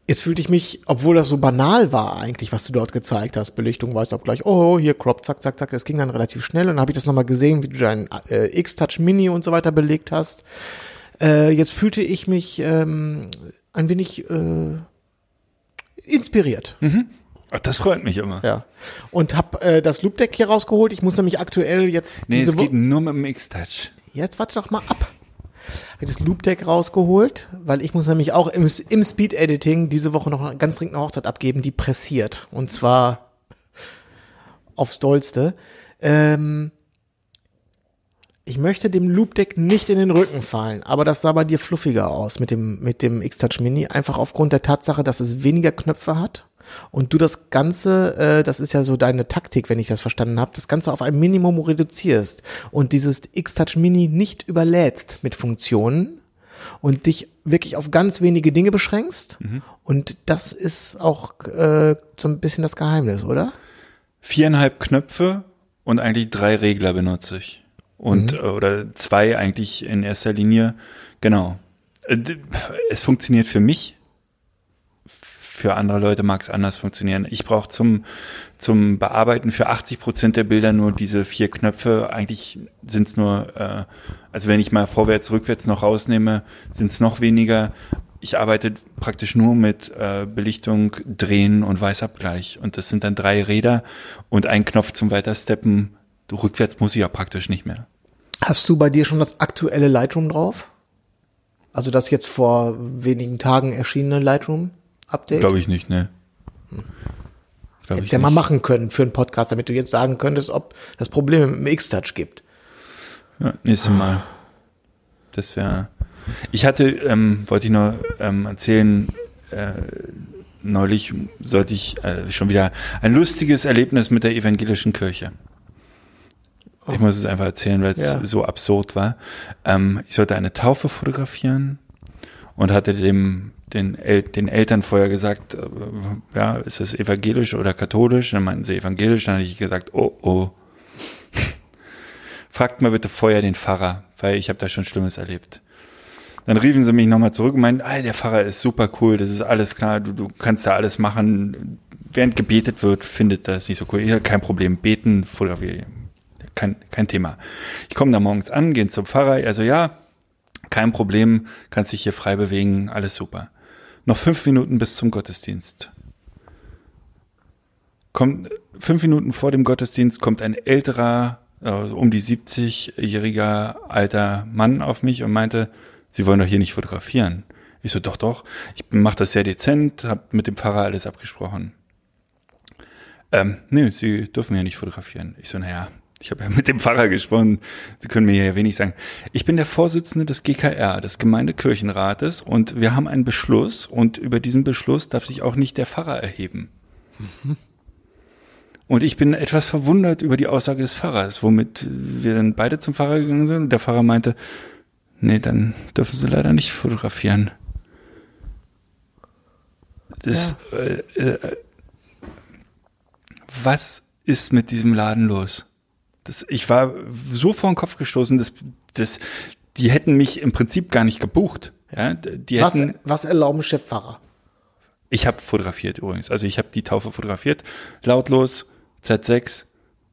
jetzt fühlte ich mich, obwohl das so banal war eigentlich, was du dort gezeigt hast, Belichtung, weißt du gleich, oh, hier Crop, zack, zack, zack, das ging dann relativ schnell und dann habe ich das nochmal gesehen, wie du dein äh, X-Touch Mini und so weiter belegt hast. Äh, jetzt fühlte ich mich ähm, ein wenig äh, inspiriert.
Ach, das freut mich immer.
Ja. Und hab äh, das Loop Deck hier rausgeholt. Ich muss nämlich aktuell jetzt
Nee, es
Wo-
geht nur mit dem X-Touch.
Jetzt warte doch mal ab. Hab ich das Loop Deck rausgeholt, weil ich muss nämlich auch im, im Speed Editing diese Woche noch ganz dringend eine Hochzeit abgeben, die pressiert. Und zwar aufs Dollste. Ähm, ich möchte dem Loopdeck nicht in den Rücken fallen, aber das sah bei dir fluffiger aus mit dem, mit dem X-Touch Mini, einfach aufgrund der Tatsache, dass es weniger Knöpfe hat und du das Ganze, äh, das ist ja so deine Taktik, wenn ich das verstanden habe, das Ganze auf ein Minimum reduzierst und dieses X-Touch Mini nicht überlädst mit Funktionen und dich wirklich auf ganz wenige Dinge beschränkst. Und das ist auch äh, so ein bisschen das Geheimnis, oder?
Viereinhalb Knöpfe und eigentlich drei Regler benutze ich. Und, äh, oder zwei eigentlich in erster Linie. Genau. Äh, Es funktioniert für mich. Für andere Leute mag es anders funktionieren. Ich brauche zum, zum Bearbeiten für 80 Prozent der Bilder nur diese vier Knöpfe. Eigentlich sind es nur, äh, also wenn ich mal vorwärts, rückwärts noch rausnehme, sind es noch weniger. Ich arbeite praktisch nur mit äh, Belichtung, Drehen und Weißabgleich. Und das sind dann drei Räder und ein Knopf zum Weitersteppen. Rückwärts muss ich ja praktisch nicht mehr.
Hast du bei dir schon das aktuelle Lightroom drauf? Also das jetzt vor wenigen Tagen erschienene Lightroom-Update?
Glaube ich nicht, ne?
Hättest
ich
ja mal machen können für einen Podcast, damit du jetzt sagen könntest, ob das Probleme mit dem X-Touch gibt.
Ja, nächstes Mal. Das wäre. Ich hatte, ähm, wollte ich noch ähm, erzählen, äh, neulich sollte ich äh, schon wieder ein lustiges Erlebnis mit der evangelischen Kirche. Ich muss es einfach erzählen, weil es
Ja.
so absurd war. Ähm, ich sollte eine Taufe fotografieren und hatte dem den, El den Eltern vorher gesagt, äh, ja, ist es evangelisch oder katholisch? Dann meinten sie evangelisch, dann hatte ich gesagt, oh, oh. (laughs) Fragt mal bitte vorher den Pfarrer, weil ich habe da schon Schlimmes erlebt. Dann riefen sie mich nochmal zurück und meinten, ah, der Pfarrer ist super cool, das ist alles klar, du, du kannst da alles machen. Während gebetet wird, findet das nicht so cool. Ja, kein Problem, beten, fotografieren, kein, kein Thema. Ich komme da morgens an, gehen zum Pfarrer, also ja, kein Problem, kannst dich hier frei bewegen, alles super. Noch fünf Minuten bis zum Gottesdienst. Kommt fünf Minuten vor dem Gottesdienst kommt ein älterer, also um die 70-jähriger alter Mann auf mich und meinte, Sie wollen doch hier nicht fotografieren. Ich so, doch, doch. Ich mache das sehr dezent, habe mit dem Pfarrer alles abgesprochen. Ähm, nee, Sie dürfen hier nicht fotografieren. Ich so, naja, ich habe ja mit dem Pfarrer gesprochen. Sie können mir ja wenig sagen. Ich bin der Vorsitzende des GKR, des Gemeindekirchenrates, und wir haben einen Beschluss und über diesen Beschluss darf sich auch nicht der Pfarrer erheben. Und ich bin etwas verwundert über die Aussage des Pfarrers, womit wir dann beide zum Pfarrer gegangen sind und der Pfarrer meinte, nee, dann dürfen Sie leider nicht fotografieren. Das, äh, äh, was ist mit diesem Laden los? Das, ich war so vor den Kopf gestoßen, dass, dass die hätten mich im Prinzip gar nicht gebucht. Ja, die
Was,
hätten,
was erlauben Chefpfarrer?
ich habe fotografiert übrigens. Also ich habe die Taufe fotografiert. Lautlos, Z6,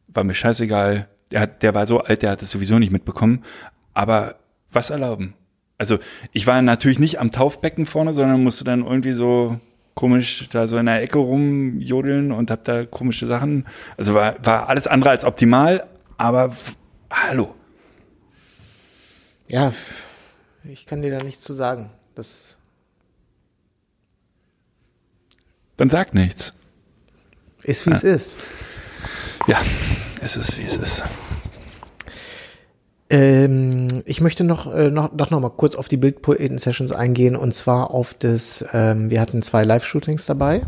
war mir scheißegal. Der, hat, der war so alt, der hat es sowieso nicht mitbekommen. Aber was erlauben? Also ich war natürlich nicht am Taufbecken vorne, sondern musste dann irgendwie so komisch da so in der Ecke rumjodeln und hab da komische Sachen. Also war, war alles andere als optimal, aber hallo.
Ja, ich kann dir da nichts zu sagen. Das
Dann sag nichts.
ist, wie es ist.
Ja, es ist, wie es ist.
Ähm, ich möchte noch, äh, noch, doch noch mal kurz auf die Bildpoeten-Sessions eingehen und zwar auf das, ähm, wir hatten zwei Live-Shootings dabei.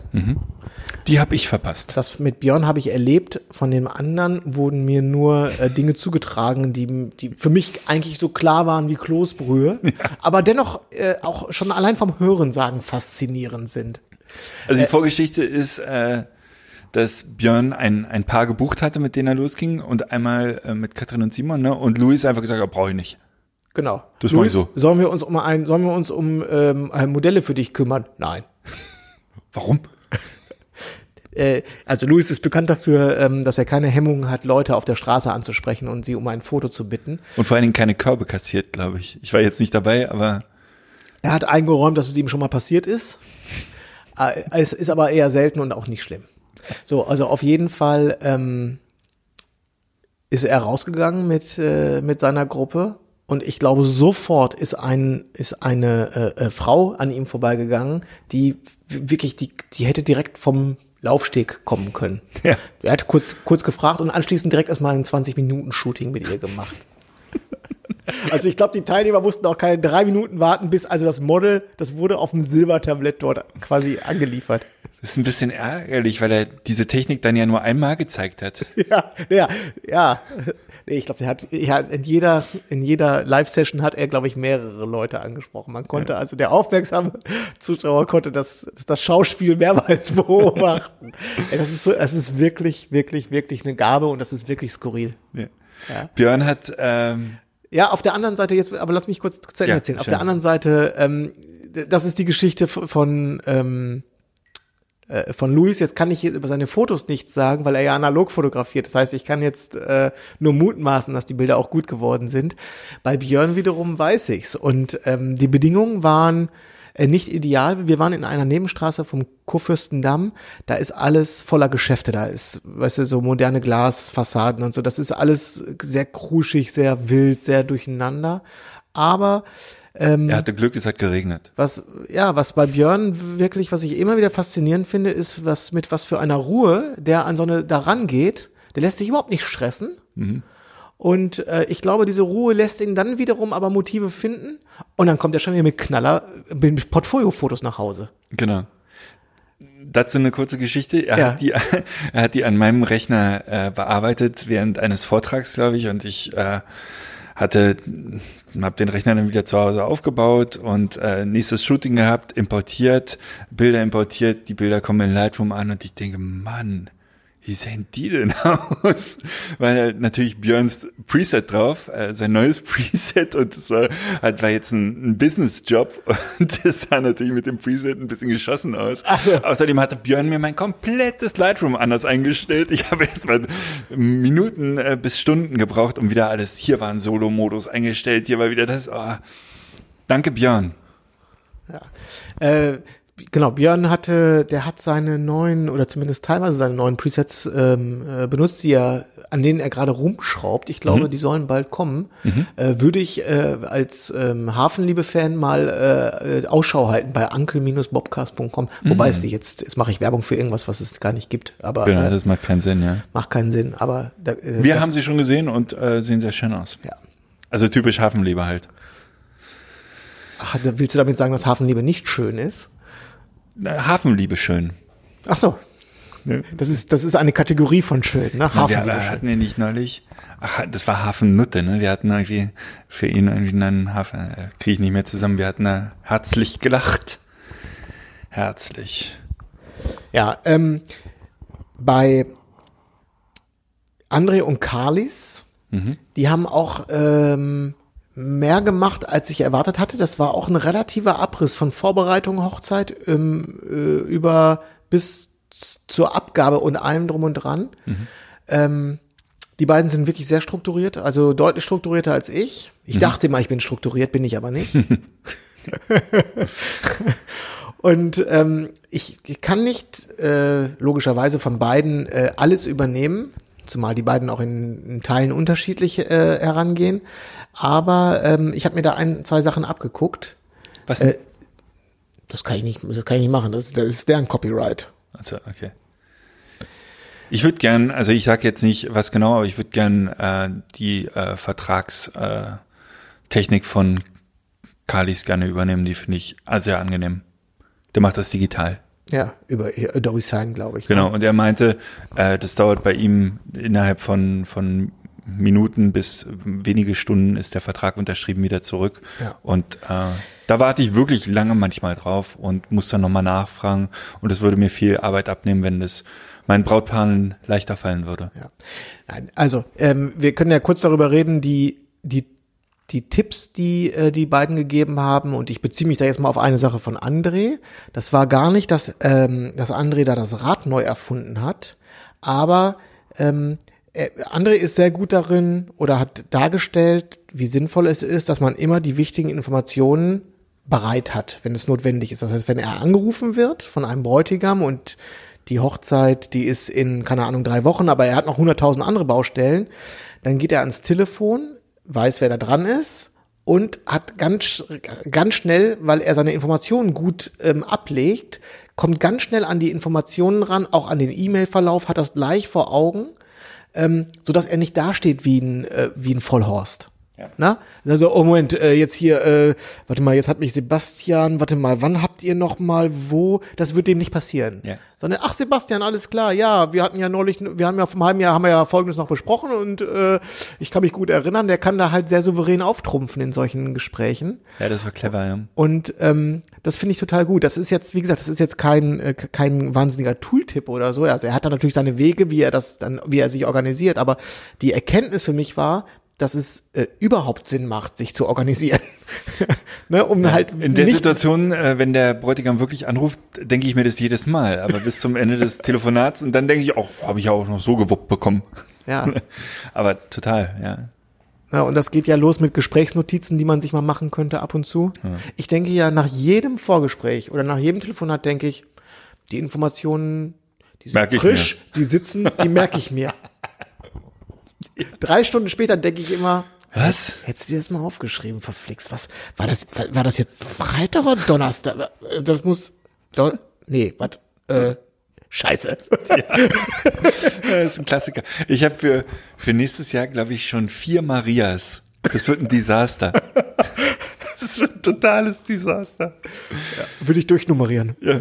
Die habe ich verpasst.
Das mit Björn habe ich erlebt. Von dem anderen wurden mir nur äh, Dinge zugetragen, die, die für mich eigentlich so klar waren wie Kloßbrühe, aber dennoch äh, auch schon allein vom Hören sagen faszinierend sind.
Also die Vorgeschichte ist, äh, dass Björn ein, ein Paar gebucht hatte, mit denen er losging und einmal äh, mit Katrin und Simon, ne? Und Luis einfach gesagt, hat, brauche ich nicht.
Genau.
Das
Luis,
so.
Sollen wir uns um ein, sollen wir uns um ähm, Modelle für dich kümmern? Nein.
Warum?
Äh, also Luis ist bekannt dafür, ähm, dass er keine Hemmungen hat, Leute auf der Straße anzusprechen und sie um ein Foto zu bitten.
Und vor allen Dingen keine Körbe kassiert, glaube ich. Ich war jetzt nicht dabei, aber
Er hat eingeräumt, dass es ihm schon mal passiert ist. Äh, Es ist aber eher selten und auch nicht schlimm. So, also auf jeden Fall ähm, ist er rausgegangen mit, äh, mit seiner Gruppe und ich glaube, sofort ist ein ist eine äh, äh, Frau an ihm vorbeigegangen, die wirklich die die hätte direkt vom Laufsteg kommen können.
Ja.
Er hat kurz kurz gefragt und anschließend direkt erstmal ein 20 Minuten Shooting mit ihr gemacht. (laughs) Also ich glaube, die Teilnehmer mussten auch keine drei Minuten warten, bis also das Model, das wurde auf dem Silbertablett dort quasi angeliefert.
Das ist ein bisschen ärgerlich, weil er diese Technik dann ja nur einmal gezeigt hat. (laughs)
Ja, ja, ja. Nee, ich glaube, der hat ja, in jeder, in jeder Live-Session hat er, glaube ich, mehrere Leute angesprochen. Man konnte, ja. also der aufmerksame Zuschauer konnte das, das Schauspiel mehrmals (laughs) beobachten. Das ist so, das ist wirklich, wirklich, wirklich eine Gabe und das ist wirklich skurril.
Ja. Ja. Björn hat, ähm
ja, auf der anderen Seite jetzt, aber lass mich kurz zu Ende erzählen. Auf der anderen Seite, ähm, das ist die Geschichte von, ähm, äh, von Luis. Jetzt kann ich über seine Fotos nichts sagen, weil er ja analog fotografiert. Das heißt, ich kann jetzt äh, nur mutmaßen, dass die Bilder auch gut geworden sind. Bei Björn wiederum weiß ich's. Und ähm, die Bedingungen waren äh, nicht ideal. Wir waren in einer Nebenstraße vom Kurfürstendamm. Da ist alles voller Geschäfte. Da ist, weißt du, so moderne Glasfassaden und so. Das ist alles sehr kruschig, sehr wild, sehr durcheinander. Aber
ähm, er hatte Glück, es hat geregnet.
Was, ja, was bei Björn wirklich, was ich immer wieder faszinierend finde, ist, was mit was für einer Ruhe der an so eine daran geht. Der lässt sich überhaupt nicht stressen. Mhm. Und äh, ich glaube, diese Ruhe lässt ihn dann wiederum aber Motive finden. Und dann kommt er schon wieder mit Knaller, mit Portfoliofotos nach Hause.
Genau. Dazu eine kurze Geschichte. Er, ja. hat, die, (laughs) er hat die an meinem Rechner äh, bearbeitet während eines Vortrags, glaube ich, und ich äh, hatte habe den Rechner dann wieder zu Hause aufgebaut und äh, nächstes Shooting gehabt, importiert, Bilder importiert, die Bilder kommen in Lightroom an und ich denke, Mann, wie sehen die denn (laughs) aus? Weil natürlich Björns Preset drauf, äh, sein neues (laughs) Preset und das war, halt, war jetzt ein, ein Business-Job (laughs) und das sah natürlich mit dem Preset ein bisschen geschossen aus. So. Außerdem hatte Björn mir mein komplettes Lightroom anders eingestellt. Ich habe jetzt mal Minuten äh, bis Stunden gebraucht, um wieder alles, hier war ein Solo-Modus eingestellt, hier war wieder das, oh. Danke Björn.
Ja. Äh, genau, Björn hatte, der hat seine neuen oder zumindest teilweise seine neuen Presets ähm, äh, benutzt, die er, an denen er gerade rumschraubt. Ich glaube, mhm. die sollen bald kommen. Mhm. Äh, würde ich äh, als ähm, Hafenliebe-Fan mal äh, äh Ausschau halten bei uncle-bobcast.com. Mhm. Wobei es jetzt, jetzt mache ich Werbung für irgendwas, was es gar nicht gibt. Aber
genau, das macht keinen Sinn, ja.
Macht keinen Sinn. Aber
da, äh, wir da, haben sie schon gesehen und äh, sehen sehr schön aus.
Ja.
Also typisch Hafenliebe halt.
Ach, willst du damit sagen, dass Hafenliebe nicht schön ist?
Hafenliebe schön.
Ach so. Das ist, das ist eine Kategorie von schön, ne?
Hafenliebe ja, wir hatten wir nicht neulich, ach, das war Hafennutte, ne? Wir hatten irgendwie für ihn irgendwie einen Hafen, äh, kriege ich nicht mehr zusammen, wir hatten da herzlich gelacht. Herzlich.
Ja, ähm, bei André und Carlis, mhm. die haben auch ähm, mehr gemacht, als ich erwartet hatte. Das war auch ein relativer Abriss von Vorbereitung, Hochzeit ähm, äh, über bis zur Abgabe und allem drum und dran. Mhm. Ähm, die beiden sind wirklich sehr strukturiert, also deutlich strukturierter als ich. Ich mhm. dachte immer, ich bin strukturiert, bin ich aber nicht. (laughs) und ähm, ich, ich kann nicht äh, logischerweise von beiden äh, alles übernehmen, zumal die beiden auch in, in Teilen unterschiedlich äh, herangehen. Aber ähm, ich habe mir da ein, zwei Sachen abgeguckt.
Was? Äh,
das kann ich nicht, das kann ich nicht machen. Das, das ist deren Copyright.
Also okay. Ich würde gern, also ich sage jetzt nicht was genau, aber ich würde gern äh, die äh, Vertragstechnik äh, von Kalis gerne übernehmen. Die finde ich sehr angenehm. Der macht das digital.
Ja, über Adobe Sign, glaube ich.
Ne? Genau, und er meinte, äh, das dauert bei ihm innerhalb von, von Minuten bis wenige Stunden ist der Vertrag unterschrieben wieder zurück. Ja. Und äh, da warte ich wirklich lange manchmal drauf und muss dann nochmal nachfragen. Und es würde mir viel Arbeit abnehmen, wenn das meinen Brautpaaren leichter fallen würde.
Ja. Nein, also ähm, wir können ja kurz darüber reden, die, die die Tipps, die äh, die beiden gegeben haben, und ich beziehe mich da jetzt mal auf eine Sache von André. Das war gar nicht, dass, ähm, dass André da das Rad neu erfunden hat, aber ähm, äh, André ist sehr gut darin oder hat dargestellt, wie sinnvoll es ist, dass man immer die wichtigen Informationen bereit hat, wenn es notwendig ist. Das heißt, wenn er angerufen wird von einem Bräutigam und die Hochzeit, die ist in, keine Ahnung, drei Wochen, aber er hat noch hunderttausend andere Baustellen, dann geht er ans Telefon, weiß, wer da dran ist und hat ganz, ganz schnell, weil er seine Informationen gut ähm, ablegt, kommt ganz schnell an die Informationen ran, auch an den E-Mail-Verlauf, hat das gleich vor Augen ähm, so dass er nicht dasteht wie ein, äh, wie ein Vollhorst.
Ja.
Na? Also, oh Moment, äh, jetzt hier, äh, warte mal, jetzt hat mich Sebastian, warte mal, wann habt ihr noch mal wo? Das wird dem nicht passieren.
Ja.
Sondern, ach Sebastian, alles klar, ja, wir hatten ja neulich, wir haben ja vom halben Jahr, haben wir ja Folgendes noch besprochen und äh, ich kann mich gut erinnern, der kann da halt sehr souverän auftrumpfen in solchen Gesprächen.
Ja, das war clever, ja.
Und ähm, das finde ich total gut. Das ist jetzt, wie gesagt, das ist jetzt kein, äh, kein wahnsinniger Tooltip oder so. Also er hat da natürlich seine Wege, wie er das dann, wie er sich organisiert, aber die Erkenntnis für mich war, dass es äh, überhaupt Sinn macht, sich zu organisieren. (laughs) ne, um halt
In der Situation, äh, wenn der Bräutigam wirklich anruft, denke ich mir das jedes Mal. Aber bis zum Ende des Telefonats und dann denke ich auch, habe ich ja auch noch so gewuppt bekommen.
ja, (laughs)
Aber total, ja.
ja, und das geht ja los mit Gesprächsnotizen, die man sich mal machen könnte ab und zu. Ich denke ja nach jedem Vorgespräch oder nach jedem Telefonat denke ich, die Informationen, die sind
Merk ich
frisch, die sitzen, die merke ich mir. (laughs) (laughs) Drei Stunden später denke ich immer,
Was?
Hättest du dir das mal aufgeschrieben, verflixt? Was war das? War das jetzt Freitag oder Donnerstag? Das muss. Don nee, was? Äh, Scheiße.
Das ist ein Klassiker. Ich habe für, für nächstes Jahr, glaube ich, schon vier Marias. Das wird ein Desaster. (laughs) Das wird ein totales Desaster.
Würde ich durchnummerieren.
Ja.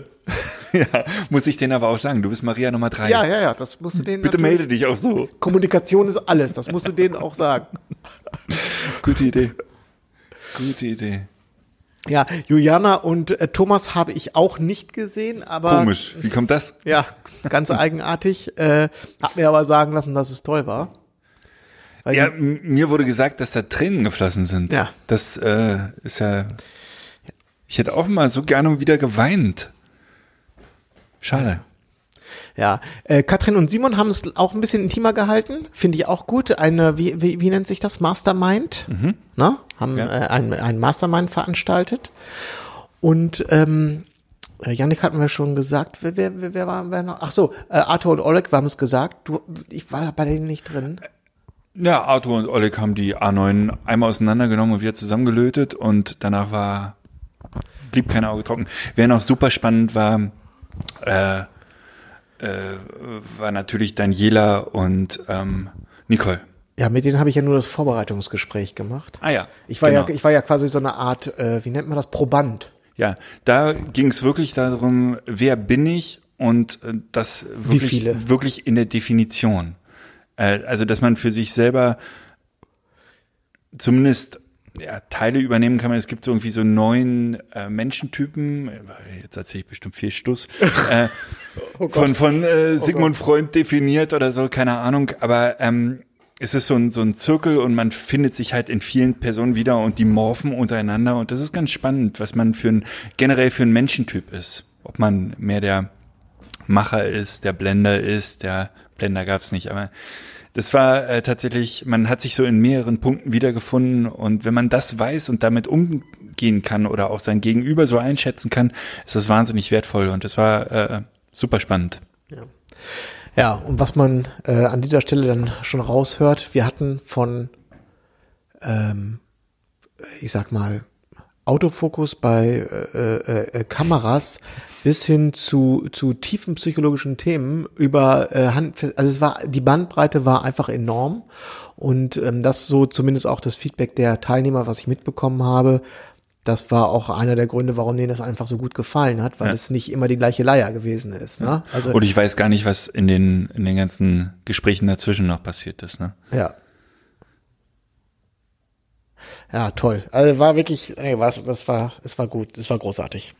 (laughs) ja, muss ich denen aber auch sagen. Du bist Maria Nummer drei.
Ja, ja, ja. Das musst du denen.
Bitte melde dich auch so.
Kommunikation ist alles. Das musst du denen auch sagen. (laughs)
Gute Idee. Gute Idee.
Ja, Juliana und äh, Thomas habe ich auch nicht gesehen, aber
Komisch. Wie kommt das?
ja, ganz eigenartig. (laughs) Äh, hab mir aber sagen lassen, dass es toll war. Weil
Ja,
die-
mir wurde gesagt, dass da Tränen geflossen sind.
Ja.
Das äh, ist ja. Ich hätte auch mal so gerne wieder geweint. Schade.
Ja, äh, Katrin und Simon haben es auch ein bisschen intimer gehalten, finde ich auch gut. Eine, wie, wie, wie nennt sich das? Mastermind. Ne? Haben
Ja.
äh, ein, ein Mastermind veranstaltet. Und ähm, äh, Yannick hatten wir schon gesagt, wer, wer, wer, wer war wer noch? Ach so, äh, Arthur und Oleg, wir haben es gesagt. Du, ich war bei denen nicht drin.
Ja, Arthur und Oleg haben die A9 einmal auseinandergenommen und wieder zusammengelötet und danach war blieb kein Auge trocken. Wer noch super spannend war, äh, äh, war natürlich Daniela und ähm, Nicole.
Ja, mit denen habe ich ja nur das Vorbereitungsgespräch gemacht.
Ah ja,
Ich war
genau.
ja, ich war ja quasi so eine Art, äh, wie nennt man das, Proband.
Ja, da ging es wirklich darum, wer bin ich und äh, das wirklich,
viele?
wirklich in der Definition. Äh, also, dass man für sich selber zumindest ja, Teile übernehmen kann man. Es gibt so irgendwie so neun äh, Menschentypen. Jetzt erzähle ich bestimmt viel Stuss. (laughs) äh, von von äh, Sigmund Freund definiert oder so, keine Ahnung. Aber ähm, es ist so ein, so ein Zirkel und man findet sich halt in vielen Personen wieder und die morphen untereinander. Und das ist ganz spannend, was man für ein, generell für ein Menschentyp ist. Ob man mehr der Macher ist, der Blender ist, der Blender gab's nicht, aber das war äh, tatsächlich, man hat sich so in mehreren Punkten wiedergefunden und wenn man das weiß und damit umgehen kann oder auch sein Gegenüber so einschätzen kann, ist das wahnsinnig wertvoll und das war äh, super spannend.
Ja, und was man äh, an dieser Stelle dann schon raushört, wir hatten von, ähm, ich sag mal, Autofokus bei äh, äh, Kameras bis hin zu, zu tiefen psychologischen Themen über äh, Hand, also es war, die Bandbreite war einfach enorm und ähm, das so zumindest auch das Feedback der Teilnehmer, was ich mitbekommen habe, das war auch einer der Gründe, warum denen das einfach so gut gefallen hat, weil
Ja.
es nicht immer die gleiche Leier gewesen ist. Ne? Also
Und ich weiß gar nicht, was in den, in den ganzen Gesprächen dazwischen noch passiert ist. Ne?
Ja. Ja, toll. Also war wirklich, nee, was, das war, es war gut, es war großartig.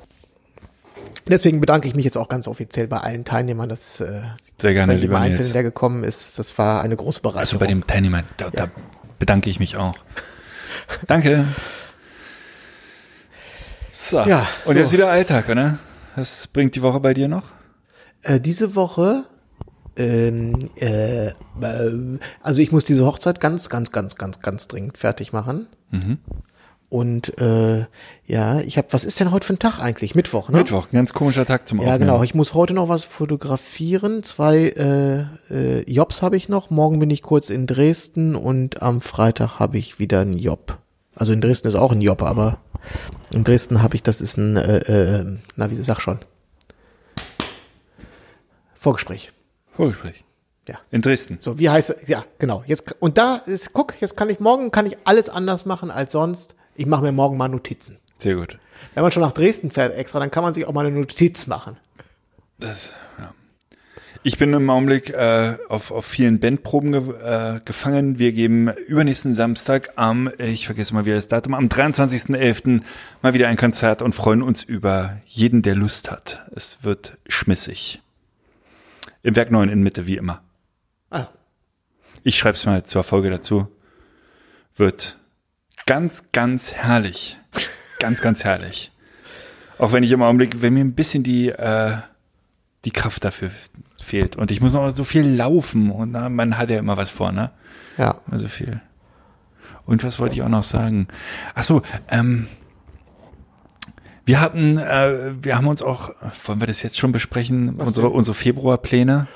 Deswegen bedanke ich mich jetzt auch ganz offiziell bei allen Teilnehmern, dass äh,
Sehr gerne,
bei jedem Einzelnen, der gekommen ist, das war eine große Bereicherung.
Also bei den Teilnehmern, da, da bedanke ich mich auch. (laughs) Danke. So.
Ja,
Und
so.
jetzt wieder Alltag, oder? Was bringt die Woche bei dir noch?
Äh, diese Woche, ähm, äh, äh, also ich muss diese Hochzeit ganz, ganz, ganz, ganz, ganz dringend fertig machen.
Mhm.
Und äh, ja, ich habe, was ist denn heute für ein Tag eigentlich? Mittwoch, ne?
Mittwoch, ganz komischer Tag zum
Ja,
Aufnehmen.
genau. Ich muss heute noch was fotografieren. Zwei äh, äh, Jobs habe ich noch. Morgen bin ich kurz in Dresden und am Freitag habe ich wieder einen Job. Also in Dresden ist auch ein Job, aber in Dresden habe ich, das ist ein, äh, äh, na wie sag schon, Vorgespräch.
Vorgespräch.
Ja.
In Dresden.
So, wie heißt ja, genau. Jetzt und da ist guck, jetzt kann ich morgen kann ich alles anders machen als sonst. Ich mache mir morgen mal Notizen.
Sehr gut.
Wenn man schon nach Dresden fährt extra, dann kann man sich auch mal eine Notiz machen.
Das, ja. Ich bin im Augenblick äh, auf, auf vielen Bandproben ge äh, gefangen. Wir geben übernächsten Samstag am, ich vergesse mal wieder das Datum, am 23.11. mal wieder ein Konzert und freuen uns über jeden, der Lust hat. Es wird schmissig. Im Werk 9 in Mitte, wie immer.
Ah,
Ich schreibe es mal zur Folge dazu. Wird ganz, ganz herrlich. ganz, ganz herrlich. Auch wenn ich im Augenblick, wenn mir ein bisschen die, äh, die Kraft dafür fehlt. Und ich muss noch so viel laufen. Und na, man hat ja immer was vor, ne?
ja.
Immer so viel. Und was wollte ich auch noch sagen? Ach so, ähm, wir hatten, äh, wir haben uns auch, wollen wir das jetzt schon besprechen, unsere,
denn?
unsere Februarpläne?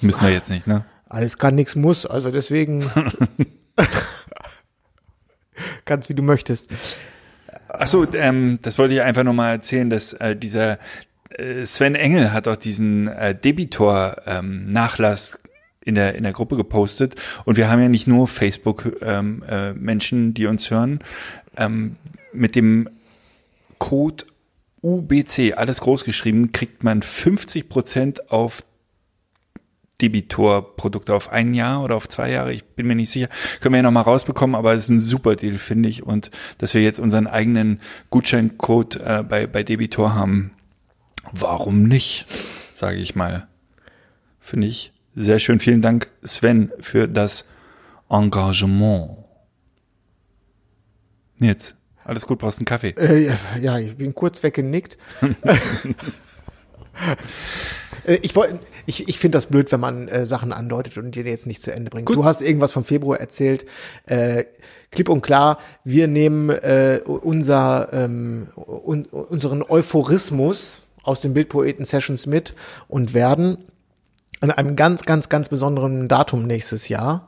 Müssen wir jetzt nicht, ne?
Alles kann, nichts muss. Also deswegen (laughs) ganz wie du möchtest.
Ach so, ähm, das wollte ich einfach nochmal erzählen, dass äh, dieser äh, Sven Engel hat auch diesen äh, Debitor-Nachlass in der in der Gruppe gepostet und wir haben ja nicht nur Facebook ähm, äh, die uns hören, ähm, mit dem Code UBC alles groß geschrieben kriegt man 50 Prozent auf Debitor-Produkte auf ein Jahr oder auf zwei Jahre, ich bin mir nicht sicher. Können wir ja nochmal rausbekommen, aber es ist ein super Deal, finde ich. Und dass wir jetzt unseren eigenen Gutscheincode äh, bei, bei Debitor haben, warum nicht, sage ich mal. Finde ich sehr schön. Vielen Dank, Sven, für das Engagement. Jetzt, alles gut, brauchst einen Kaffee.
Äh, ja, ja, ich bin kurz weggenickt. (laughs) Äh, ich ich, ich finde das blöd, wenn man äh, Sachen andeutet und die jetzt nicht zu Ende bringt.
Gut.
Du hast irgendwas vom Februar erzählt. Äh, klipp und klar, wir nehmen äh, unser, ähm, un, unseren Euphorismus aus den Bildpoeten-Sessions mit und werden an einem ganz, ganz, ganz besonderen Datum nächstes Jahr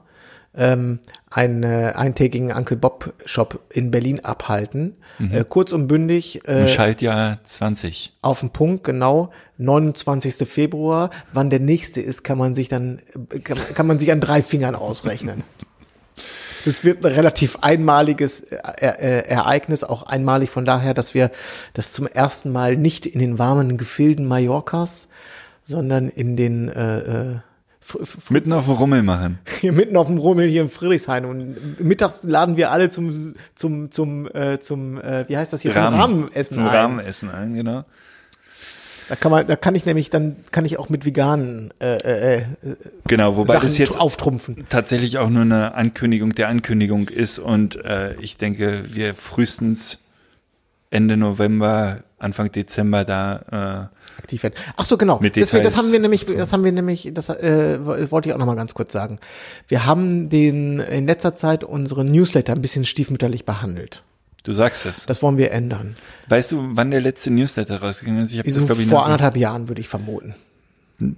ähm, einen äh, eintägigen Uncle Bob Shop in Berlin abhalten. Äh, kurz und bündig
Im
äh,
Schaltjahr 20.
auf den Punkt, genau, 29. Februar. Wann der nächste ist, kann man sich dann, kann, kann man sich an drei Fingern ausrechnen. (laughs) Das wird ein relativ einmaliges äh, äh, Ereignis, auch einmalig von daher, dass wir das zum ersten Mal nicht in den warmen Gefilden Mallorcas, sondern in den äh, äh,
Mitten auf dem Rummel machen. (laughs)
hier mitten auf dem Rummel hier in Friedrichshain und mittags laden wir alle zum zum zum äh, zum äh, wie heißt das hier zum Rahmenessen
Zum
ein.
Rahmenessen ein, genau.
Da kann man, da kann ich nämlich, dann kann ich auch mit veganen äh, äh, äh,
Genau, wobei
Sachen
das jetzt
auftrumpfen.
tatsächlich auch nur eine Ankündigung der Ankündigung ist und äh, ich denke, wir frühestens Ende November, Anfang Dezember da
aktiv werden. Ach so, genau.
Mit
Deswegen, das haben wir nämlich, das haben wir nämlich, das äh, wollte ich auch noch mal ganz kurz sagen. Wir haben den in letzter Zeit unseren Newsletter ein bisschen stiefmütterlich behandelt.
du sagst es.
Das wollen wir ändern.
Weißt du, wann der letzte Newsletter rausgegangen ist? Ich habe
So
das glaube ich
vor anderthalb Jahren würde ich vermuten.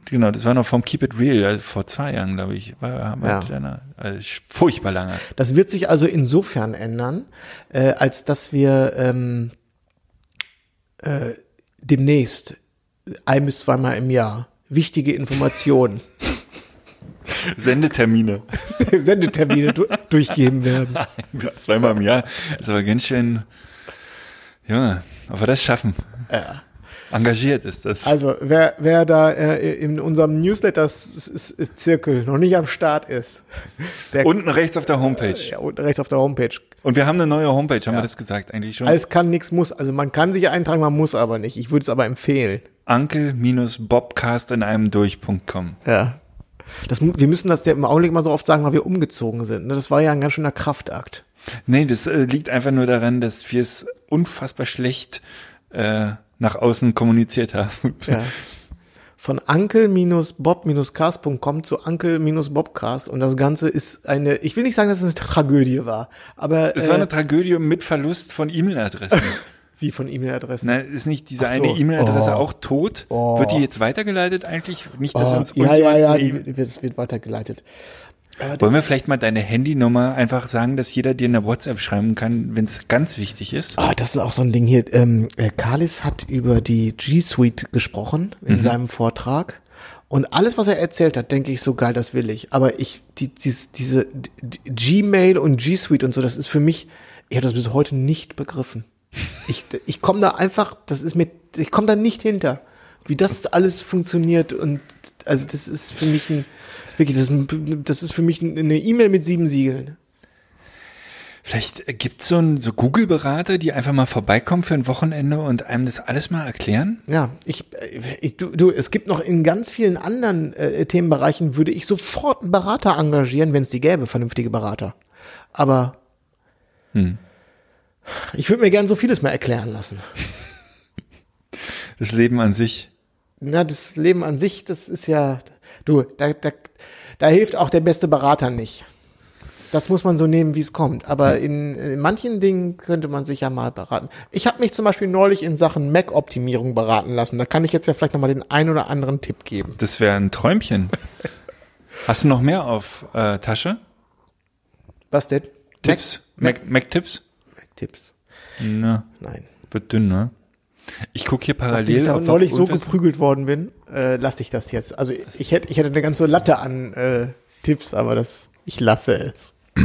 Genau, das war noch vom Keep It Real, also vor zwei Jahren, glaube ich. War, war
Ja.
kleiner, also furchtbar lange.
Das wird sich also insofern ändern, äh, als dass wir ähm, äh, demnächst ein bis zweimal im Jahr wichtige Informationen,
Sendetermine. (laughs)
Sendetermine du durchgeben werden.
Bis zweimal im Jahr. Ist aber ganz schön, ob wir das schaffen.
Ja.
Engagiert ist das.
Also wer, wer da äh, in unserem Newsletter-Zirkel noch nicht am Start ist, der
Unten rechts auf der Homepage.
ja, unten rechts auf der Homepage.
Und wir haben eine neue Homepage, haben wir das gesagt eigentlich schon?
Alles kann, nichts muss. Also man kann sich eintragen, man muss aber nicht. Ich würde es aber empfehlen.
Ankel-Bobcast in einem durch.com.
Ja. Das, wir müssen das ja im Augenblick mal so oft sagen, weil wir umgezogen sind. ne? Das war ja ein ganz schöner Kraftakt.
Nee, das äh, liegt einfach nur daran, dass wir es unfassbar schlecht äh, nach außen kommuniziert haben. (laughs)
Ja. Von ankel-bob-cast.com zu ankel-bobcast und das Ganze ist eine, ich will nicht sagen, dass es eine Tragödie war, aber
Es
äh,
war eine Tragödie mit Verlust von E-Mail-Adressen. (laughs)
wie von E-Mail-Adressen.
Na, ist nicht diese
so.
eine E-Mail-Adresse
Oh.
auch tot?
Oh.
Wird die jetzt weitergeleitet eigentlich? Nicht, dass
Oh,
uns
ja, ja, ja, die, wird, es wird weitergeleitet.
Wollen wir vielleicht mal deine Handynummer einfach sagen, dass jeder dir eine WhatsApp schreiben kann, wenn es ganz wichtig ist?
ah, das ist auch so ein Ding hier. Ähm, äh, Kalis hat über die G Suite gesprochen in seinem Vortrag. Und alles, was er erzählt hat, denke ich so geil, das will ich. Aber ich, die, diese, diese Gmail und G Suite und so, das ist für mich, ich habe das bis heute nicht begriffen. Ich, ich komme da einfach, das ist mir, ich komme da nicht hinter, wie das alles funktioniert und also das ist für mich ein, wirklich, das ist, das ist für mich eine E-Mail mit sieben Siegeln.
Vielleicht gibt's so, ein, so Google-Berater, die einfach mal vorbeikommen für ein Wochenende und einem das alles mal erklären?
Ja, ich, ich du, du, es gibt noch in ganz vielen anderen äh, Themenbereichen, würde ich sofort einen Berater engagieren, wenn es die gäbe, vernünftige Berater. Aber hm. Ich würde mir gern so vieles mal erklären lassen.
Das Leben an sich.
Na, das Leben an sich, das ist ja, du, da, da, da hilft auch der beste Berater nicht. Das muss man so nehmen, wie es kommt. Aber in, in, manchen Dingen könnte man sich ja mal beraten. Ich habe mich zum Beispiel neulich in Sachen Mac-Optimierung beraten lassen. Da kann ich jetzt ja vielleicht nochmal den ein oder anderen Tipp geben.
Das wäre ein Träumchen. Hast du noch mehr auf äh, Tasche?
Was denn?
Tipps? Mac-Tipps?
Mac-Tipps.
Na,
Nein.
Wird dünn, ne? Ich gucke hier parallel.
Nachdem ich da neulich so geprügelt worden bin, äh, lasse ich das jetzt. Also ich hätte, ich hätte eine ganze Latte an äh, Tipps, aber das, ich lasse es. (clears throat)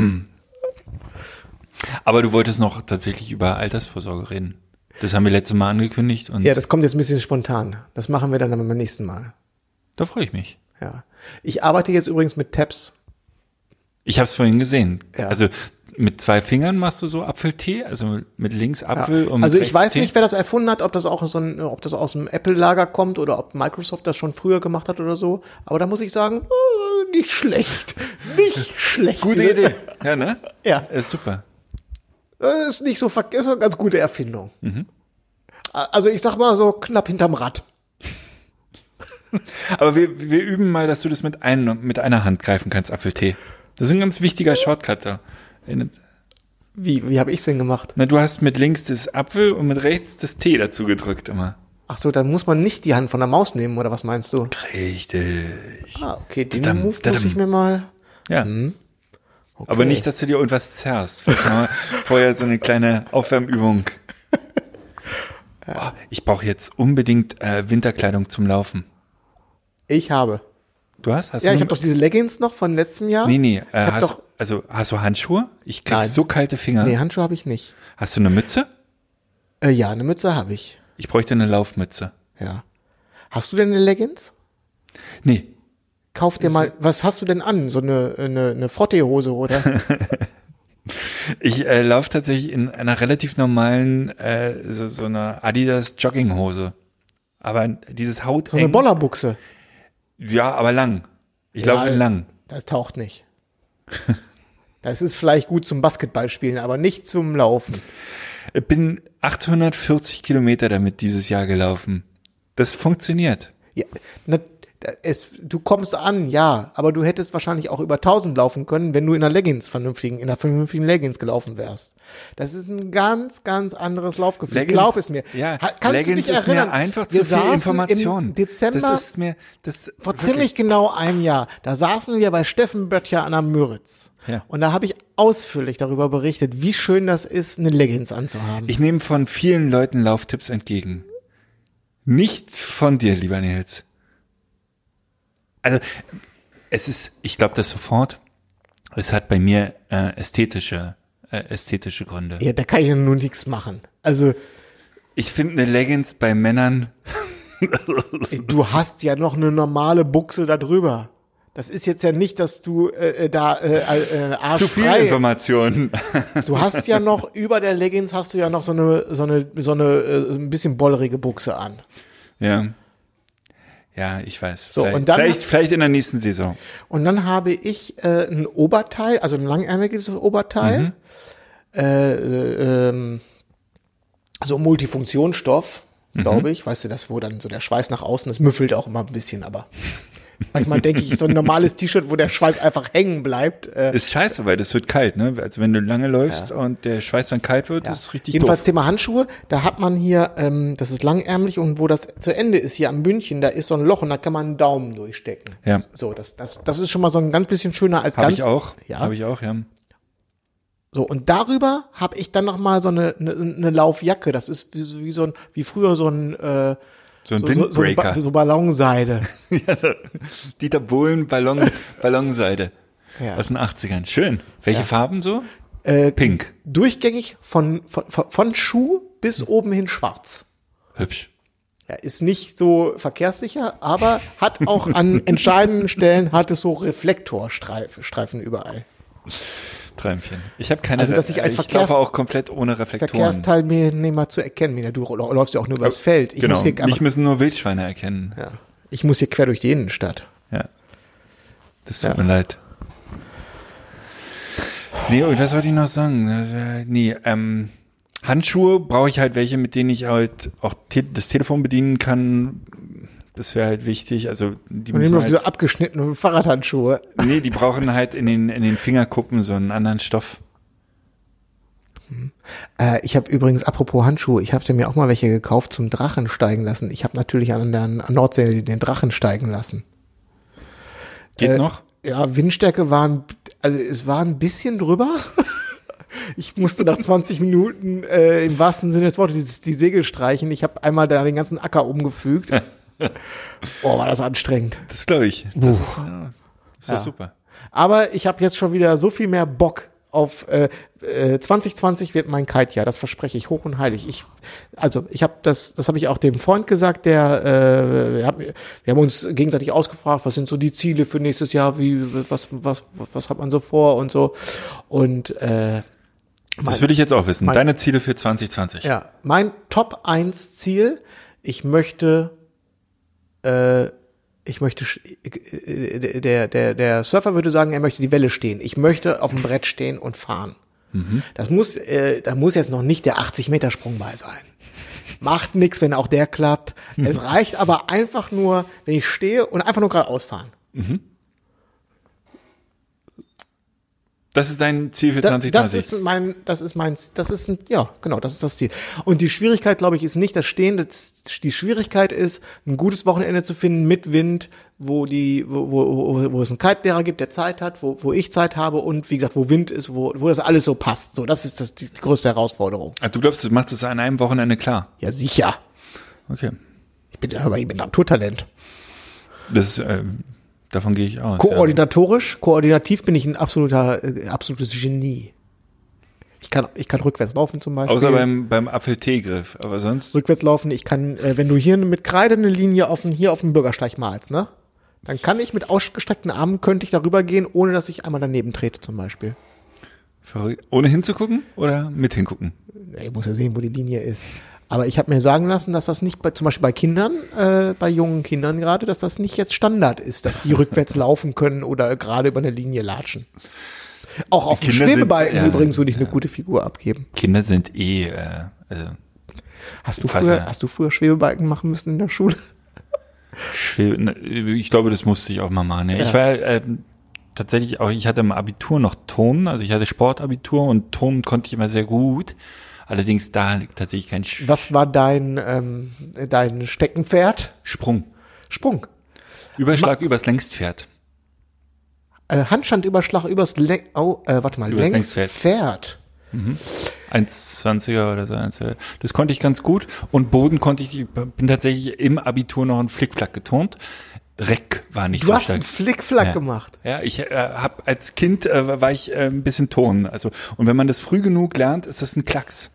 Aber du wolltest noch tatsächlich über Altersvorsorge reden. Das haben wir letztes Mal angekündigt. Und
ja, das kommt jetzt ein bisschen spontan. Das machen wir dann beim nächsten Mal.
Da freue ich mich.
Ja. Ich arbeite jetzt übrigens mit Tabs.
Ich habe es vorhin gesehen.
Ja.
Also mit zwei Fingern machst du so Apfeltee, also mit links Apfel
ja.
und
Also ich weiß
Tee?
nicht, wer das erfunden hat, ob das auch so ein, ob das aus dem Apple-Lager kommt oder ob Microsoft das schon früher gemacht hat oder so. Aber da muss ich sagen, oh, nicht schlecht, (laughs) nicht schlecht.
Gute (laughs) Idee. Ja, ne?
Ja.
Ist super.
Das ist nicht so ist eine ganz gute Erfindung. Mhm. Also ich sag mal so knapp hinterm Rad. (laughs)
Aber wir, wir üben mal, dass du das mit, ein, mit einer Hand greifen kannst, Apfeltee. Das ist ein ganz wichtiger Shortcut da.
Wie, wie habe ich denn gemacht?
Na, du hast mit links das Apfel und mit rechts das T dazu gedrückt immer.
Ach so, dann muss man nicht die Hand von der Maus nehmen, oder was meinst du?
Richtig.
Ah, okay, den
Dadam,
Move
dadam.
muss ich mir mal.
Ja.
Hm. Okay.
Aber nicht, dass du dir irgendwas zerrst. (laughs) Vorher so eine kleine Aufwärmübung. Boah, ich brauche jetzt unbedingt äh, Winterkleidung zum Laufen.
Ich habe.
Du hast? hast
Ja,
du
ich habe doch diese Leggings noch von letztem Jahr.
Nee, nee. Äh,
hab
hast,
doch-
also hast du Handschuhe? Ich krieg
Nein.
so kalte Finger.
Nee, Handschuhe habe ich nicht.
Hast du eine Mütze?
Äh, ja, eine Mütze habe ich.
Ich bräuchte eine Laufmütze.
Ja. Hast du denn eine Leggings?
Nee.
Kauf dir mal, was hast du denn an? So eine, eine, eine Frottee-Hose oder? (laughs)
Ich äh, laufe tatsächlich in einer relativ normalen, äh, so, so einer Adidas Jogginghose. Aber dieses Haut.
So eine Bollerbuchse.
Ja, aber lang. Ich laufe in lang.
Das taucht nicht. (laughs) Das ist vielleicht gut zum Basketballspielen, aber nicht zum Laufen.
Ich bin 840 Kilometer damit dieses Jahr gelaufen. Das funktioniert.
Ja, es, du kommst an, ja, aber du hättest wahrscheinlich auch über 1000 laufen können, wenn du in einer Leggings vernünftigen, in einer vernünftigen Leggings gelaufen wärst. Das ist ein ganz, ganz anderes Laufgefühl.
Leggings-
Glaub es mir.
Ja,
Ha- Kannst
Leggings
du dich
ist
erinnern?
mir einfach zu viel Information.
Im Dezember
Das ist mir, das
vor
wirklich.
ziemlich genau einem Jahr, da saßen wir bei Steffen Böttcher an der Müritz.
Ja.
Und da habe ich ausführlich darüber berichtet, wie schön das ist, eine Leggings anzuhaben.
Ich nehme von vielen Leuten Lauftipps entgegen. Nicht von dir, lieber Nils. Also, es ist, ich glaube das sofort, es hat bei mir äh, ästhetische, äh, ästhetische Gründe.
ja, da kann ich ja nun nichts machen. Also,
Ich finde eine Leggings bei Männern, (laughs)
du hast ja noch eine normale Buchse da drüber. Das ist jetzt ja nicht, dass du äh, äh, da äh, äh,
zu viel
arschfrei.
Informationen.
Du hast ja noch (laughs) über der Leggings hast du ja noch so eine so eine so eine äh, ein bisschen bollerige Buchse an.
ja. Ja, ich weiß.
So,
vielleicht,
und dann-
vielleicht, vielleicht in der nächsten Saison.
Und dann habe ich äh, ein Oberteil, also ein langärmeliges Oberteil, äh, äh, ähm, so Multifunktionsstoff, glaube ich. Weißt du, das, wo dann so der Schweiß nach außen, das müffelt auch immer ein bisschen, aber manchmal denke ich, so ein normales T-Shirt, wo der Schweiß einfach hängen bleibt. Äh,
Ist scheiße, weil das wird kalt, ne? Also wenn du lange läufst und der Schweiß dann kalt wird,
Ja.
ist richtig
Jedenfalls
doof.
Thema Handschuhe, da hat man hier, ähm, das ist langärmlich und wo das zu Ende ist, hier am Bündchen, da ist so ein Loch und da kann man einen Daumen durchstecken.
Ja.
So, das, das, das ist schon mal so ein ganz bisschen schöner als
Habe
ganz.
ich auch.
Ja.
Habe ich auch, ja.
So, und darüber habe ich dann noch mal so eine, eine, eine Laufjacke. Das ist wie, wie so ein, wie früher so ein, äh,
So ein
So, so, so,
Windbreaker.
Ba- so Ballonseide. (laughs)
Ja, so Dieter Bohlen Ballon, Ballonseide.
Ja.
Aus den 80ern. Schön. Welche Farben so?
Äh,
Pink.
Durchgängig von, von, von, Schuh bis oben hin schwarz.
Hübsch.
Ja, ist nicht so verkehrssicher, aber hat auch an (laughs) entscheidenden Stellen hat es so Reflektorstreifen Streifen überall.
Träumchen. Ich habe keine
Also, dass ich als
ich
Verkehrs-
auch komplett ohne Reflektoren.
Verkehrsteilnehmer zu erkennen. Mina, Du läufst ja auch nur übers Feld. Ich
genau.
muss hier
Mich müssen nur Wildschweine erkennen.
ja, ich muss hier quer durch die Innenstadt.
Ja. Das tut
Ja.
mir leid. Nee, und was wollte ich noch sagen? Nee, ähm, Handschuhe brauche ich halt welche, mit denen ich halt auch te das Telefon bedienen kann. Das wäre halt wichtig. Also die
Und
müssen
immer noch
halt,
diese abgeschnittenen Fahrradhandschuhe.
nee, die brauchen halt in den in den Fingerkuppen so einen anderen Stoff.
Äh, ich habe übrigens, apropos Handschuhe, ich habe mir auch mal welche gekauft zum Drachen steigen lassen. Ich habe natürlich an der Nordsee den Drachen steigen lassen.
Geht
Äh,
noch?
Ja, Windstärke waren, also es war ein bisschen drüber. (laughs) Ich musste nach 20 Minuten äh, im wahrsten Sinne des Wortes die, die Segel streichen. Ich habe einmal da den ganzen Acker umgefügt. (laughs) (laughs) Oh, war das anstrengend.
Das glaube ich. Das ist, ja, ist
Ja.
super.
Aber ich habe jetzt schon wieder so viel mehr Bock auf äh, äh, 2020 wird mein Kite-Jahr, das verspreche ich hoch und heilig. Ich, also ich habe das, das habe ich auch dem Freund gesagt, der, äh, wir, haben, wir haben uns gegenseitig ausgefragt, was sind so die Ziele für nächstes Jahr, wie, was, was, was hat man so vor und so. Und äh,
Das will ich jetzt auch wissen.
mein-
Deine Ziele für 2020.
ja, mein Top 1 Ziel, ich möchte, äh, ich möchte, sch- äh, der, der, der Surfer würde sagen, er möchte die Welle stehen. Ich möchte auf dem Brett stehen und fahren. Das muss, äh, da muss jetzt noch nicht der 80 Meter Sprung bei sein. Macht nix, wenn auch der klappt. Es reicht aber einfach nur, wenn ich stehe und einfach nur geradeaus fahren.
Das ist dein Ziel für
Da-
2020.
Das ist mein, das ist mein, das ist ein, ja, genau, das ist das Ziel. Und die Schwierigkeit, glaube ich, ist nicht das Stehen. Das, die Schwierigkeit ist, ein gutes Wochenende zu finden mit Wind, wo die, wo, wo, wo, wo es einen Kite-Lehrer gibt, der Zeit hat, wo, wo ich Zeit habe und wie gesagt, wo Wind ist, wo, wo das alles so passt. So, das ist das, die, größte Herausforderung.
Ah, du glaubst, du machst es an einem Wochenende klar.
Ja, sicher.
Okay.
Ich bin, aber ich bin Naturtalent.
Das, ähm, davon gehe ich aus.
Koordinatorisch, koordinativ bin ich ein absoluter, äh, absolutes Genie. Ich kann, ich kann rückwärts laufen zum
ja.
Beispiel.
Außer beim, beim Apfel-Teegriff. Aber sonst,
rückwärts laufen. Ich kann, äh, wenn du hier mit Kreide eine Linie auf den, hier auf dem Bürgersteig malst, ne? Dann kann ich mit ausgestreckten Armen könnte ich darüber gehen, ohne dass ich einmal daneben trete zum Beispiel.
ohne hinzugucken oder mit hingucken?
Ich muss ja sehen, wo die Linie ist. Aber ich habe mir sagen lassen, dass das nicht bei, zum Beispiel bei Kindern, äh, bei jungen Kindern gerade, dass das nicht jetzt Standard ist, dass die (laughs) rückwärts laufen können oder gerade über eine Linie latschen. Auch auf dem
Kinder sind-
Schwebebalken
ja,
übrigens würde ich eine gute Figur abgeben.
Kinder sind eh, äh, also
Hast du früher,
ja.
hast du früher Schwebebalken machen müssen in der Schule?
schwer. ne, Ich glaube, das musste ich auch mal machen. Ja. Ich
Ja.
war ähm, tatsächlich auch, ich hatte im Abitur noch Ton, also ich hatte Sportabitur und Ton konnte ich immer sehr gut. Allerdings da liegt tatsächlich kein Sch
Was war dein, ähm, dein Steckenpferd?
Sprung.
Sprung.
Überschlag übers Längstpferd.
Äh, Handstandüberschlag übers Leng oh, äh, warte mal,
Übers
Längspferd.
1,20er oder so. 1,20er. Das konnte ich ganz gut. Und Boden konnte ich, ich bin tatsächlich im Abitur noch ein Flickflack getont. Reck war nicht
Du
so
hast
stark.
einen Flickflack
Ja.
gemacht.
Ja, ich äh, habe als Kind äh, war ich äh, ein bisschen Ton. Also und wenn man das früh genug lernt, ist das ein Klacks.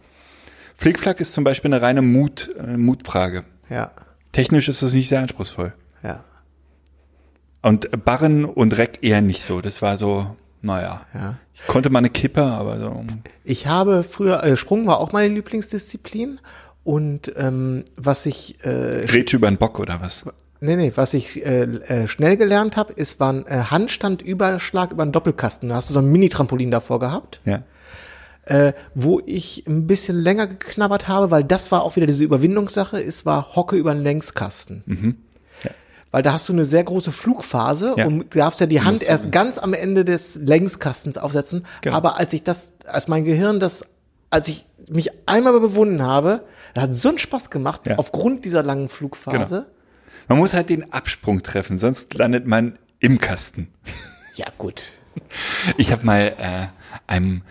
Flickflack ist zum Beispiel eine reine Mut, äh, Mutfrage.
Ja,
Technisch ist das nicht sehr anspruchsvoll.
ja,
Und Barren und Reck eher nicht so. Das war so, naja.
ja.
Ich konnte mal eine Kippe, aber so.
Ich habe früher, äh, Sprung war auch meine Lieblingsdisziplin. Und ähm, was ich äh,
Grätsche über den Bock oder was?
Nee, nee, was ich äh, äh, schnell gelernt habe, ist, war ein äh, Handstandüberschlag über einen Doppelkasten. Da hast du so ein Mini-Trampolin davor gehabt,
Ja.
Äh, wo ich ein bisschen länger geknabbert habe, weil das war auch wieder diese Überwindungssache, es war Hocke über einen Längskasten. Weil da hast du eine sehr große Flugphase
Ja.
und du darfst ja die Hand
musst-
erst ganz am Ende des Längskastens aufsetzen.
Genau.
Aber als ich das, als mein Gehirn das, als ich mich einmal bewunden habe, das hat so einen Spaß gemacht,
Ja.
aufgrund dieser langen Flugphase.
Man muss halt den Absprung treffen, sonst landet man im Kasten.
Ja, gut.
Ich habe mal äh, einem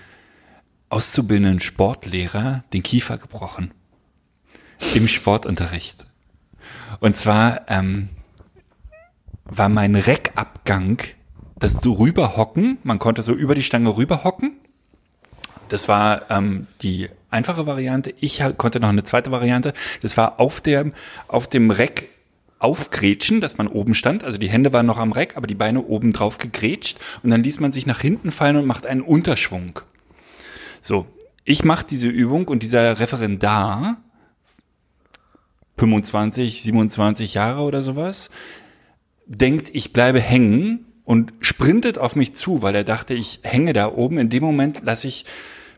auszubildenden Sportlehrer den Kiefer gebrochen. Im Sportunterricht. Und zwar ähm, war mein Reckabgang, das du rüberhocken, man konnte so über die Stange rüberhocken. Das war ähm, die einfache Variante. Ich konnte noch eine zweite Variante. Das war auf dem, auf dem Reck aufgrätschen, dass man oben stand. Also die Hände waren noch am Reck, aber die Beine oben drauf gegrätscht. Und dann ließ man sich nach hinten fallen und macht einen Unterschwung. So, ich mache diese Übung und dieser Referendar, 25, 27 Jahre oder sowas, denkt, ich bleibe hängen und sprintet auf mich zu, weil er dachte, ich hänge da oben. In dem Moment lasse ich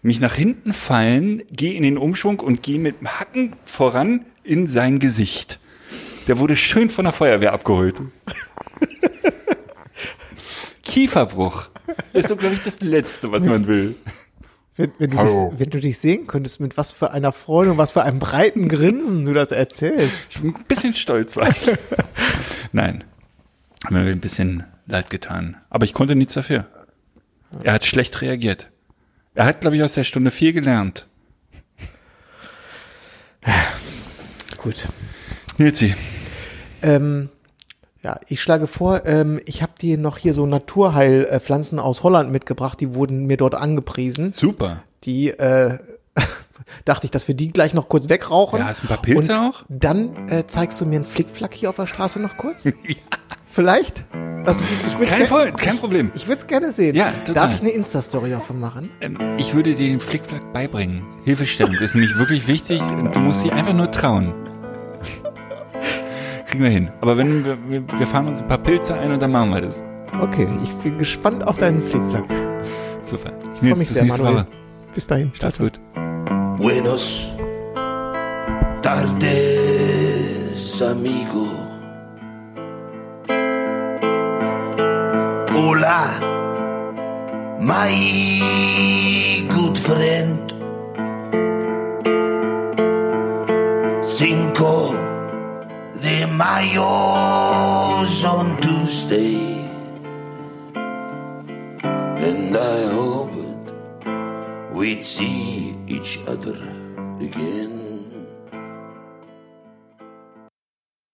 mich nach hinten fallen, gehe in den Umschwung und gehe mit dem Hacken voran in sein Gesicht. Der wurde schön von der Feuerwehr abgeholt. (laughs) Kieferbruch. Ist so, glaube ich, das Letzte, was man will.
Wenn, wenn, du dich, wenn du dich sehen könntest, mit was für einer Freude und was für einem breiten Grinsen du das erzählst.
Ich bin ein bisschen stolz war (laughs) ich. Nein. Hat mir ein bisschen leid getan. Aber ich konnte nichts dafür. Er hat schlecht reagiert. Er hat, glaube ich, aus der Stunde viel gelernt.
Gut.
Nilsi,
Ähm, ja, ich schlage vor, ähm, ich habe dir noch hier so Naturheilpflanzen aus Holland mitgebracht, die wurden mir dort angepriesen.
super.
Die äh, (laughs) dachte ich, dass wir die gleich noch kurz wegrauchen.
Ja, hast ein paar Pilze
und
auch?
Dann äh, zeigst du mir einen Flickflack hier auf der Straße noch kurz? (laughs) Vielleicht? Also, ich würde
Kein, Pro kein Problem.
ich würde es gerne sehen.
Ja, total.
Darf ich eine Insta-Story davon machen?
Ähm, Ich würde dir den Flickflack beibringen. Hilfestellung ist nämlich wirklich wichtig du musst dich einfach nur trauen. Kriegen wir hin. Aber wenn wir, wir, fahren uns ein paar Pilze ein und dann machen wir das.
Okay, ich bin gespannt auf deinen Flickflack.
Super.
Ich freue mich sehr, Manuel. Bis dahin.
Schlaf gut.
Buenos tardes, amigo. Hola, my good friend. Cinco de Mayo's on Tuesday. And I hoped we'd see each other again.